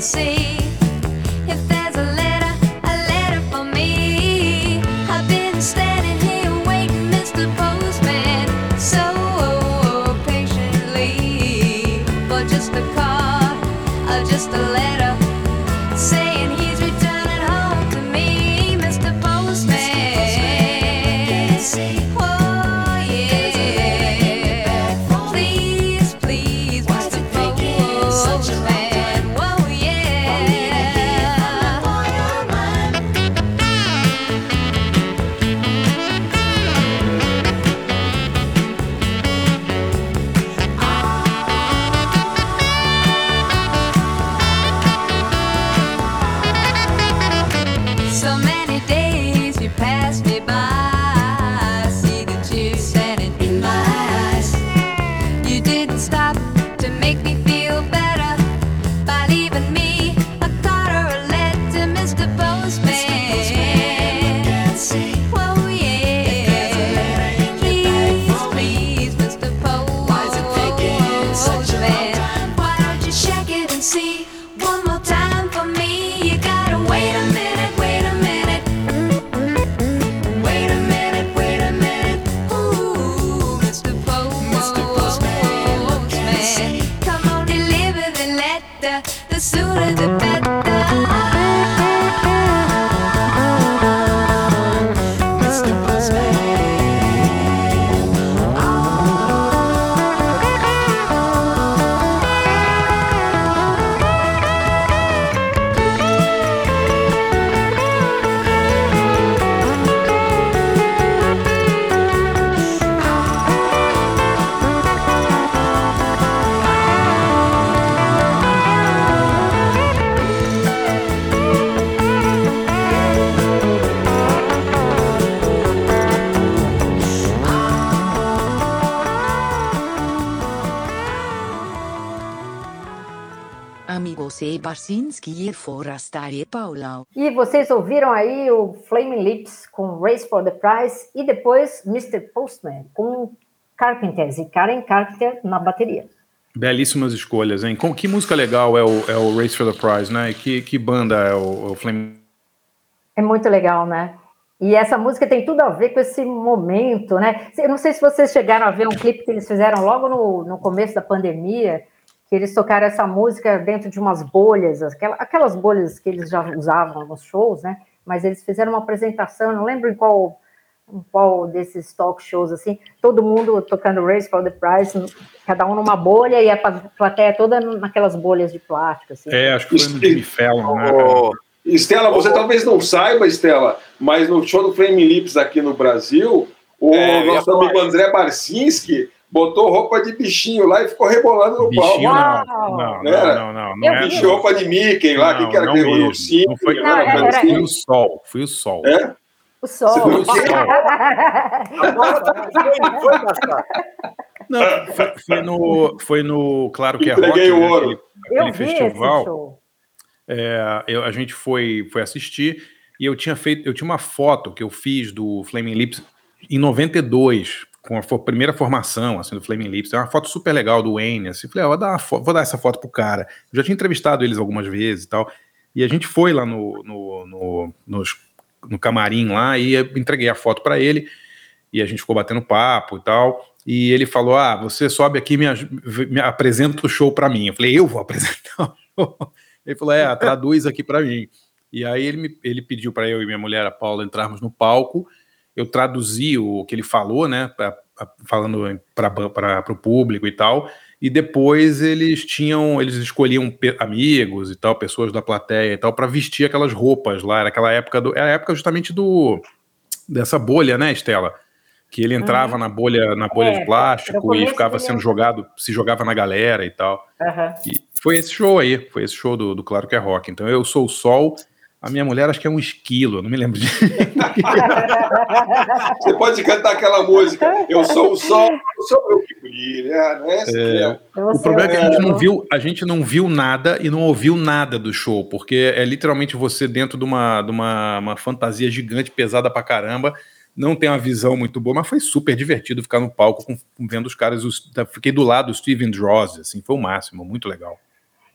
see Amigos e Barsinski e Forasta e. E vocês ouviram aí o Flaming Lips com Race for the Prize e depois Mr. Postman com Carpenters e Karen Carpenter na bateria. Belíssimas escolhas, hein? Com que música legal é o, é o Race for the Prize, né? E que, que banda é o, o Flame? É muito legal, né? E essa música tem tudo a ver com esse momento, né? Eu não sei se vocês chegaram a ver um clipe que eles fizeram logo no, no começo da pandemia, que eles tocaram essa música dentro de umas bolhas, aquela- aquelas bolhas que eles já usavam nos shows, né? Mas eles fizeram uma apresentação, não lembro em qual, em qual desses talk shows, assim, todo mundo tocando Race for the Prize, cada um numa bolha e a plateia toda naquelas bolhas de plástico, assim. É, acho que foi no Jimmy Fallon, né? Ô, Estela, você talvez não saiba, Estela, mas no show do Flame Lips aqui no Brasil, o É, nosso amigo André Barcinski botou roupa de bichinho lá e ficou rebolando no palco. Bichinho não, Uau! não, Né? não, não, não, não Eu é. vi. Bicho, roupa de Mickey lá, o que, que era Não, aquele mesmo. ursinho? Não foi, que Não, era era- assim? o sol, fui o sol. É? O sol. Você Fui o sol. Foi, foi. Não, foi, foi no, foi no Claro que é Entreguei Rock, o né, ouro. aquele, Eu aquele vi festival. É, eu- a gente foi, foi assistir e eu tinha feito, eu tinha uma foto que eu fiz do Flaming Lips em 92, com a primeira formação assim, do Flaming Lips. É uma foto super legal do Wayne. Assim, falei, ah, vou, dar vou dar essa foto pro cara. Eu já tinha entrevistado eles algumas vezes e tal. E a gente foi lá no, no, no, nos- no camarim lá e entreguei a foto para ele. E a gente ficou batendo papo e tal. E ele falou: Ah, você sobe aqui e me, me apresenta o show para mim. Eu falei: Eu vou apresentar. Ele falou: É, traduz aqui para mim. E aí ele, me, ele pediu para eu e minha mulher, a Paula, entrarmos no palco. Eu traduzi o que ele falou, né? pra- falando para o público e tal. E depois eles tinham, eles escolhiam amigos e tal, pessoas da plateia e tal, para vestir aquelas roupas lá. Era aquela época do. Era a época justamente do dessa bolha, né, Estela? Que ele entrava na bolha, na bolha É, de plástico e ficava sendo jogado, se jogava na galera e tal. Aham. E foi esse show aí, foi esse show do, do Claro que é Rock. Então eu sou o sol, a minha mulher acho que é um esquilo, eu não me lembro de. Você pode cantar aquela música. Eu sou o sol, eu sou o meu que brilha. Não é É, é. o problema é que a gente não viu, a gente não viu nada e não ouviu nada do show, porque é literalmente você dentro de uma, de uma, uma fantasia gigante, pesada pra caramba. Não tem uma visão muito boa, mas foi super divertido ficar no palco com, vendo os caras. os- fiquei do lado do Steven Dross, assim, foi o máximo, muito legal.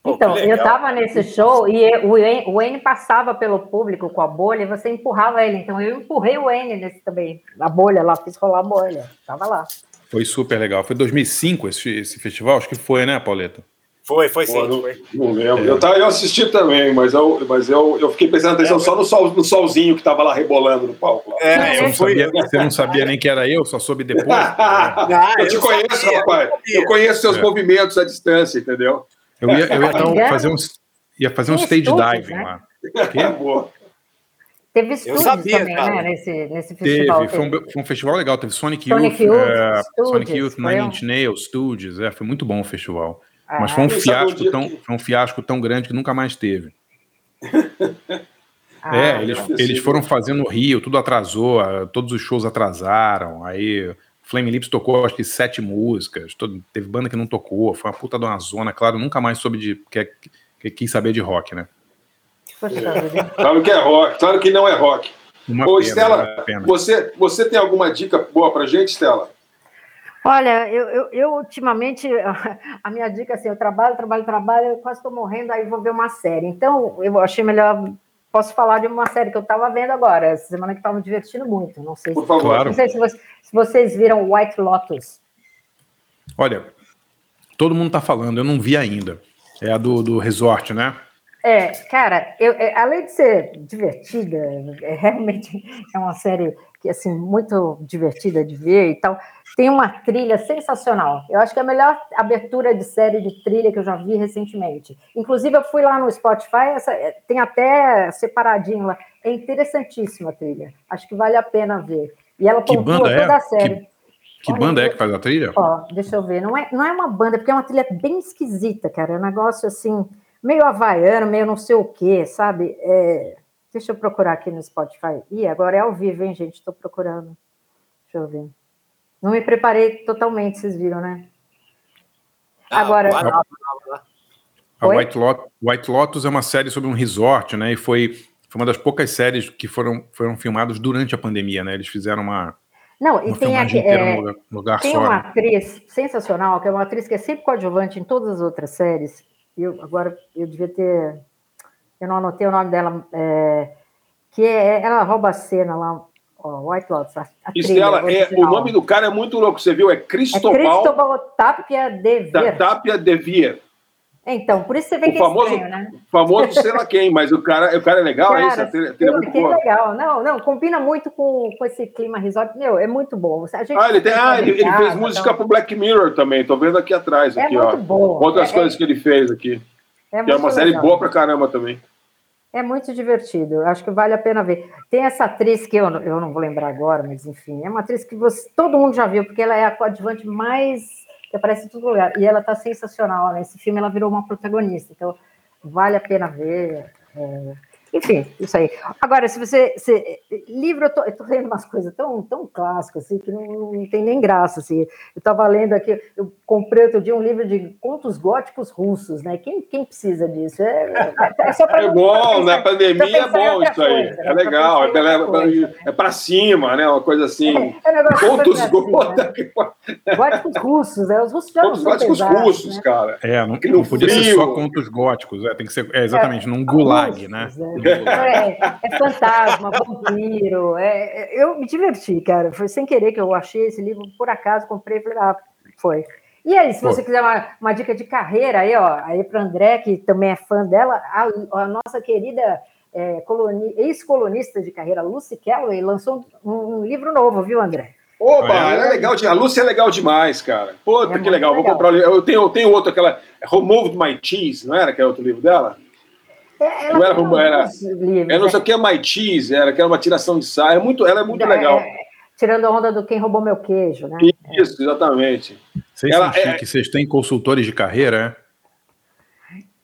Então, que eu legal. tava nesse show e o Wayne, o Wayne passava pelo público com a bolha e você empurrava ele. Então eu empurrei o Wayne nesse também, a bolha lá, fiz rolar a bolha. Tava lá. Foi super legal. Foi 2005 esse, esse festival? Acho que foi, né, Pauleta? Foi, foi Pô, sim. não, Foi. não lembro. Eu, tava, eu assisti também, mas, eu, mas eu, eu fiquei prestando atenção só no, sol, no solzinho que tava lá rebolando no palco. lá. É, Você eu não, fui. sabia, você não sabia nem que era eu, só soube depois. Ah, eu te eu conheço, sabia, rapaz. eu. Eu conheço seus É. movimentos à distância, entendeu? Eu ia, eu ia um- fazer um, ia fazer um stage estúdios, diving né? lá. É boa. Teve estúdios sabia, também, cara. né? Nesse, nesse festival. Teve, foi um, foi um festival legal, teve Sonic, Sonic Youth, Youth, é, Studios, Sonic Youth, Nine Inch Nails, Studios, é, foi muito bom o festival. Ah, Mas foi um fiasco tão, que- foi um fiasco tão grande que nunca mais teve. ah, é, eles, deve ter eles foram fazendo no Rio, tudo atrasou, ah, todos os shows atrasaram, aí Flame Lips tocou acho que sete músicas, todo- teve banda que não tocou, foi uma puta de uma zona, claro, nunca mais soube de, que, que, quis saber de rock, né? Claro que é rock, claro que não é rock. Uma Ô, pena, Estela, uma pena. você, você tem alguma dica boa pra gente, Estela? Olha, eu, eu, eu ultimamente, a minha dica é assim, eu trabalho, trabalho, trabalho, eu quase estou morrendo, aí vou ver uma série. Então, eu achei melhor, posso falar de uma série que eu estava vendo agora, essa semana que estava me divertindo muito. Não sei, Por se, favor. Claro. não sei se, vocês, se vocês viram White Lotus. Olha, todo mundo tá falando, eu não vi ainda. É a do, do resort, né? É, cara, eu, é, além de ser divertida, é, realmente é uma série que assim muito divertida de ver e tal. Tem uma trilha sensacional. Eu acho que é a melhor abertura de série de trilha que eu já vi recentemente. Inclusive, eu fui lá no Spotify, essa- é, tem até separadinho lá. É interessantíssima a trilha. Acho que vale a pena ver. E ela Que pontua banda é? toda a série. Que, que Olha, banda é que faz a trilha? Ó, deixa eu ver. Não é, não é uma banda, porque é uma trilha bem esquisita, cara. É um negócio assim, meio havaiano, meio não sei o quê, sabe? É, deixa eu procurar aqui no Spotify. Ih, agora é ao vivo, hein, gente? Estou procurando. Deixa eu ver. Não me preparei totalmente, vocês viram, né? Ah, Agora- lá, lá. A? White Lotus, White Lotus é uma série sobre um resort, né? E foi, foi uma das poucas séries que foram, foram filmadas durante a pandemia, né? Eles fizeram uma, Não, e uma tem aqui. é, num lugar, Tem só. uma né? atriz sensacional, que é uma atriz que é sempre coadjuvante em todas as outras séries. E Eu, agora, eu devia ter. Eu não anotei o nome dela. é, que é, ela rouba a cena lá. Ó, White Lotus. A, a trilha Estela, é, o nome do cara é muito louco, você viu? É É Cristobal Tapia de da Ver. Tapia de Via. Então, por isso você vê O que famoso- é estranho, né? Famoso sei lá quem, mas o cara, o cara é legal, é isso? A trilha- a trilha é muito que boa. legal. Não, não, combina muito com, com esse clima resort. Meu, é muito bom. A gente Ah, ele, tem, ah, ele, ele fez música então. pro Black Mirror também, tô vendo aqui atrás, É aqui, muito ó. bom. Outras É- coisas que ele fez aqui. É que é uma muito série legal. boa pra caramba também. É muito divertido, acho que vale a pena ver. Tem essa atriz que eu, não- eu não vou lembrar agora, mas enfim, é uma atriz que você, todo mundo já viu, porque ela é a coadjuvante mais que aparece em todo lugar. E ela tá sensacional. Nesse filme ela virou uma protagonista, então vale a pena ver. é, Enfim, isso aí. Agora, se você. se- livro, eu tô, eu tô lendo umas coisas tão, tão clássicas, assim, que não, não tem nem graça. Assim. Eu estava lendo aqui, eu comprei outro dia um livro de contos góticos russos, né? Quem, quem precisa disso? É, é só pra É bom, na pandemia é bom isso aí. coisa, É né? legal, Pra é, em é, coisa, né? é pra cima, né? Uma coisa assim. É um negócio Contos assim, né? Góticos russos, né? Os russos já não Contos são góticos pesados, russos, né? cara. É, não, não podia ser só contos góticos, é, tem que ser é, exatamente num gulag, né? Russos, Num é. É, é fantasma, vampiro. é- é- eu me diverti, cara. Foi sem querer que eu achei esse livro, por acaso, comprei e falei, ah, foi. E aí, se Pô. você quiser uma, uma dica de carreira aí, ó, aí para André, que também é fã dela, a, a nossa querida é, coloni- ex-colunista de carreira, Lucy Calloway, lançou um, um livro novo, viu, André? Oba, É. ela é legal. A Lúcia é legal demais, cara. Puta, É que muito legal. Vou legal. comprar o livro. Eu tenho, eu tenho outro, aquela Removed My Cheese, não era? Que é outro livro dela? É, Não era tem como era- livros, É não sei o que é My Cheese, era que era uma tiração de saia. É muito, ela é muito É, legal. é, tirando a onda do quem roubou meu queijo, né? Isso, exatamente. Vocês Ela são é- chiques, vocês têm consultores de carreira, é?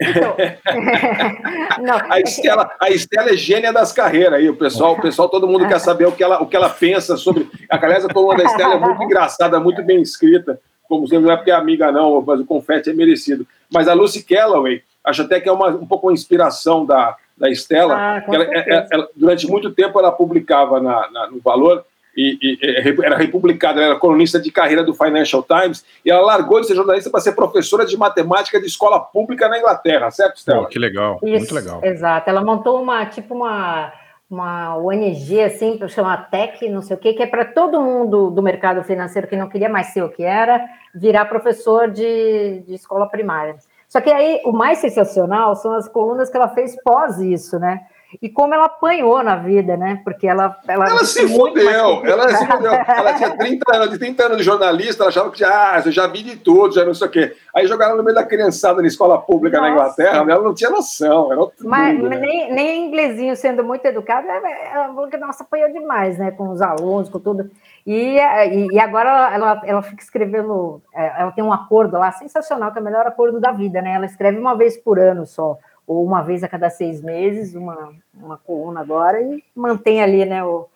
Não, A Estela, a Estela é gênia das carreiras aí, o pessoal, o pessoal, todo mundo quer saber o que ela, o que ela pensa sobre. Aliás, a coluna da Estela é muito engraçada, muito bem escrita, como sempre, não é porque é amiga, não, mas o confete é merecido. Mas a Lucy Calloway, acho até que é uma, um pouco uma inspiração da, da Estela. Ah, Ela- certeza. ela- ela- durante muito tempo ela publicava na, na- no Valor. E, e- e era republicada, ela era colunista de carreira do Financial Times, e ela largou de ser jornalista para ser professora de matemática de escola pública na Inglaterra, certo, Estela? Pô, que legal, Isso, muito legal. Exato. Ela montou uma, tipo uma, uma ONG, assim, para chamar Tech, não sei o quê, que é para todo mundo do mercado financeiro que não queria mais ser o que era, virar professor de, de escola primária. Só que aí o mais sensacional são as colunas que ela fez pós isso, né? E como ela apanhou na vida, né? Porque ela. Ela, Ela se mais fudeu, ela se fudeu. Ela tinha 30 anos, de 30 anos de jornalista, ela achava que ah, eu já vi de tudo, já não sei o quê. Aí jogaram no meio da criançada na escola pública na Nossa. Inglaterra, ela não tinha noção, era Mas né? nem, nem inglesinho sendo muito educada, ela falou que nossa, apanhou demais, né? Com os alunos, com tudo. E, e, e agora ela, ela, ela fica escrevendo, é, ela tem um acordo lá sensacional, que é o melhor acordo da vida, né? Ela escreve uma vez por ano só, ou uma vez a cada seis meses, uma, uma coluna agora, e mantém ali, né? O,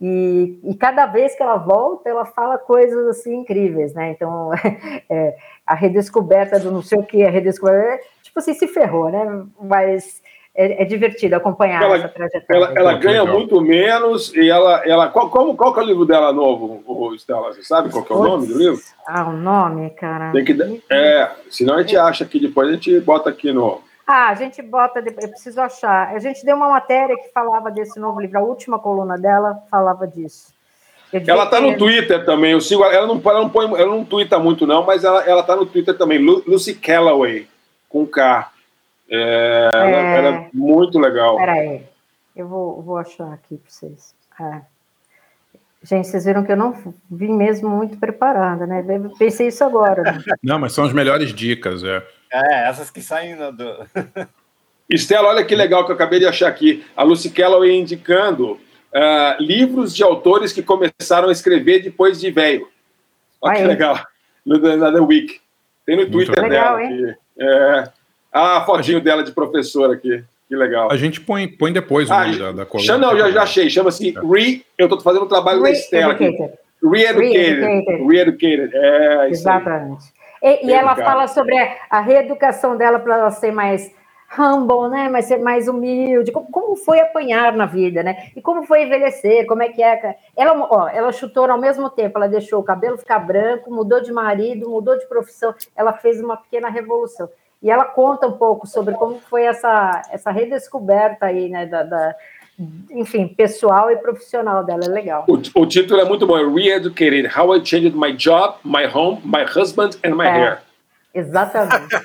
e, e cada vez que ela volta, ela fala coisas assim incríveis, né? Então, é, a redescoberta do não sei o que, a redescoberta, tipo assim, se ferrou, né? Mas é, é divertido acompanhar Ela- essa trajetória. Ela, ela Pô, que ganha legal. muito menos e ela. ela qual, como, qual que é o livro dela novo, ô, Estela? Você sabe qual que é o nome do livro? Ah, o nome, cara. Tem que, é, senão a gente acha que depois a gente bota aqui no. Ah, a gente bota, eu preciso achar. A gente deu uma matéria que falava desse novo livro, a última coluna dela falava disso. Ela tá ter- no Twitter também, eu sigo ela, ela não, ela não põe, ela não twitta muito não, mas ela, ela tá no Twitter também, Lu- Lucy Calloway, com K. É, É. ela é muito legal. Peraí, eu vou, vou achar aqui para vocês. É. Gente, vocês viram que eu não vim mesmo muito preparada, né? Eu Pensei isso agora. Né? Não, mas são as melhores dicas, é. É, essas que saem do. Estela, olha que legal que eu acabei de achar aqui. A Lucy Calloway indicando ah, livros de autores que começaram a escrever depois de velho. Olha que Aí. legal. No, The Week. Tem no Twitter legal. dela. Legal, aqui. É. Ah, a fotinho dela de professora aqui. Que legal. A gente põe, põe depois o Ah, nome da, da coluna. chama, não, já, já achei. Chama-se Re. Eu estou fazendo o trabalho da Estela aqui. Re-educated. Re-educated. Re-educated. Re-educated. É. Exatamente. E, e ela fala sobre a, a reeducação dela para ela ser mais humble, né? Mas ser mais humilde. Como, como foi apanhar na vida, né? E como foi envelhecer? Como é que é? Ela, ó, ela chutou ao mesmo tempo. Ela deixou o cabelo ficar branco, mudou de marido, mudou de profissão. Ela fez uma pequena revolução. E ela conta um pouco sobre como foi essa, essa redescoberta aí, né? Da, da- enfim, pessoal e profissional dela. É legal. O, o título é muito bom. é Re-educated. How I changed my job, my home, my husband and my É. hair. Exatamente.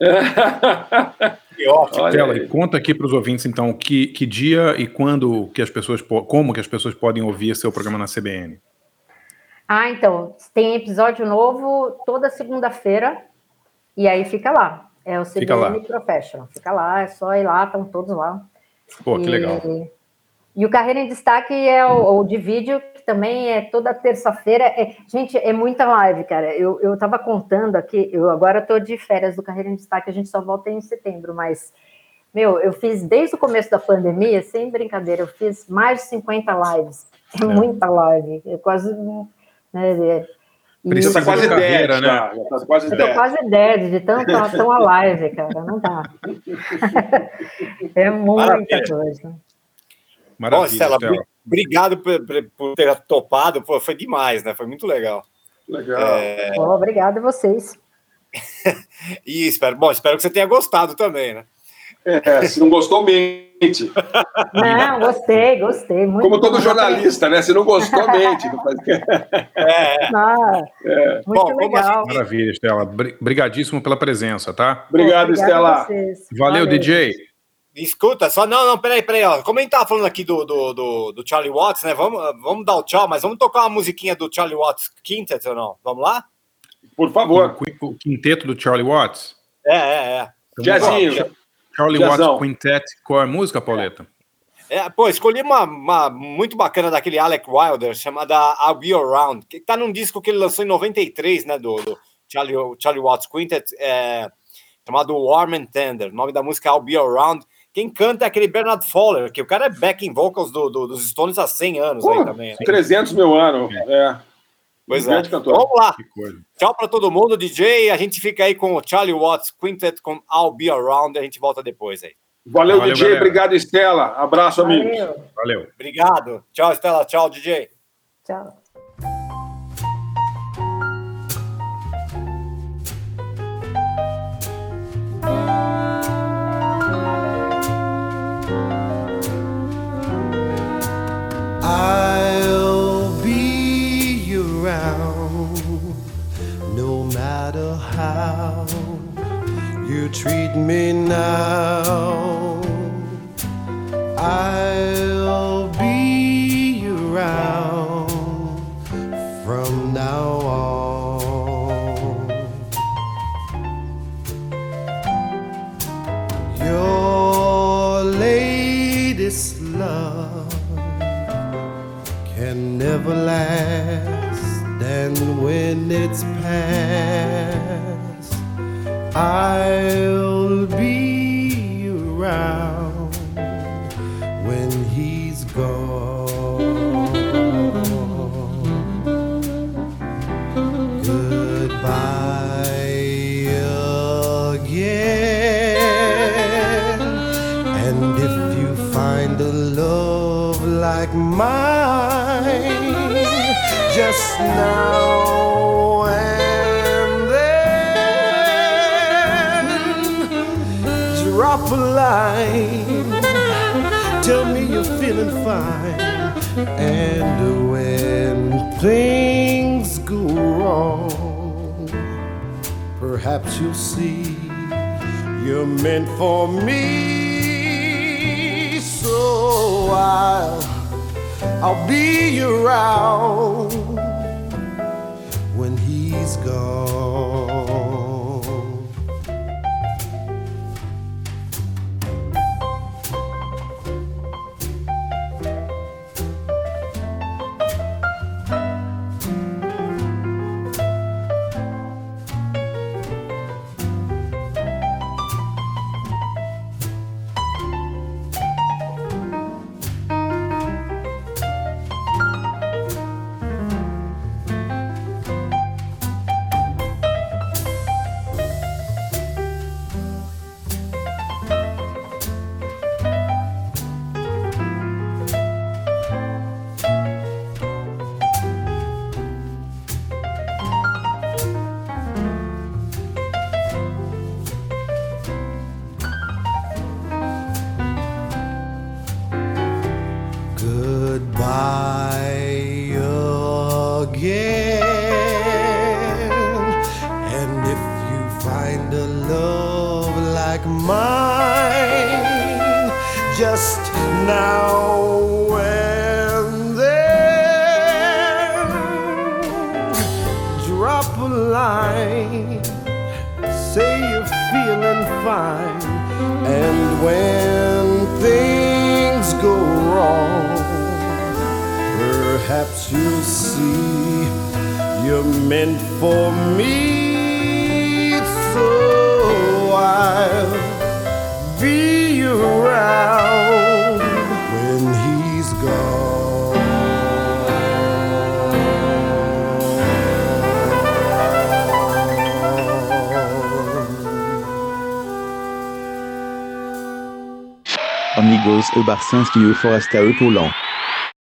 Que ótimo. E conta aqui para os ouvintes, então, que, que dia e quando que as pessoas, como que as pessoas podem ouvir seu programa na CBN? Ah, então, tem episódio novo toda segunda-feira, e aí fica lá. É o. CBN Professional. Fica lá, é só ir lá, estão todos lá. Pô, que E- legal. E o Carreira em Destaque é o, o de vídeo, que também é toda terça-feira. É- gente, é muita live, cara. Eu, eu tava contando aqui, eu agora tô de férias do Carreira em Destaque, a gente só volta em setembro, mas, meu, eu fiz desde o começo da pandemia, sem brincadeira, eu fiz mais de 50 lives. É, muita live. Eu quase. Né, Você está quase carreira, 10, né? né? Já tá quase 10. quase dead de tanto tão a live, cara. Não dá. é muita Maravilha. coisa. Maravilha, obrigado por, por- ter topado. Pô, foi demais, né? Foi muito legal. Legal. É, Bom, obrigada a vocês. e espero, bom, espero que você tenha gostado também, né? É, se não gostou, mente. Não, gostei, gostei. Muito Como todo jornalista, né? Se não gostou, mente. Não faz- Ah, É. muito Bom, como legal. Maravilha, Estela. Bri- Brigadíssimo pela presença, tá? Obrigado, Estela. vocês. Valeu, DJ. Escuta, só não, não, peraí, peraí, ó. Como a gente tava falando aqui do, do, do, do Charlie Watts, né? Vamos, vamos dar o tchau, mas vamos tocar uma musiquinha do Charlie Watts Quintet ou não? Vamos lá? Por favor. o quinteto do Charlie Watts. É, é, é. Jazzinho. Charlie. Watts Quintet. Qual é a música, Pauleta? É, pô, escolhi uma, uma muito bacana daquele Alec Wilder, chamada I'll Be Around, que tá num disco que ele lançou em 93, né, do, do Charlie, Charlie Watts Quintet, é, chamado Warm and Tender. O nome da música é I'll Be Around. Quem canta é aquele Bernard Fowler, que o cara é backing vocals do, do- dos Stones há 100 anos aí Pô, também. né? 300 mil anos. É. Pois Um é. grande cantor. Vamos lá. Tchau para todo mundo, DJ. A gente fica aí com o Charlie Watts Quintet com I'll Be Around. A gente volta depois aí. Valeu, Valeu, DJ. galera. Obrigado, Estela. Abraço, amigos. Valeu. Valeu. Obrigado. Tchau, Estela. Tchau, DJ. Tchau. I'll how you treat me now. I'll be around from now on. Your latest love can never last, and when it's past, I'll be around feeling fine. And when things go wrong, perhaps you'll see you're meant for me. So I'll, I'll be around gone. Amigos, o Barcinski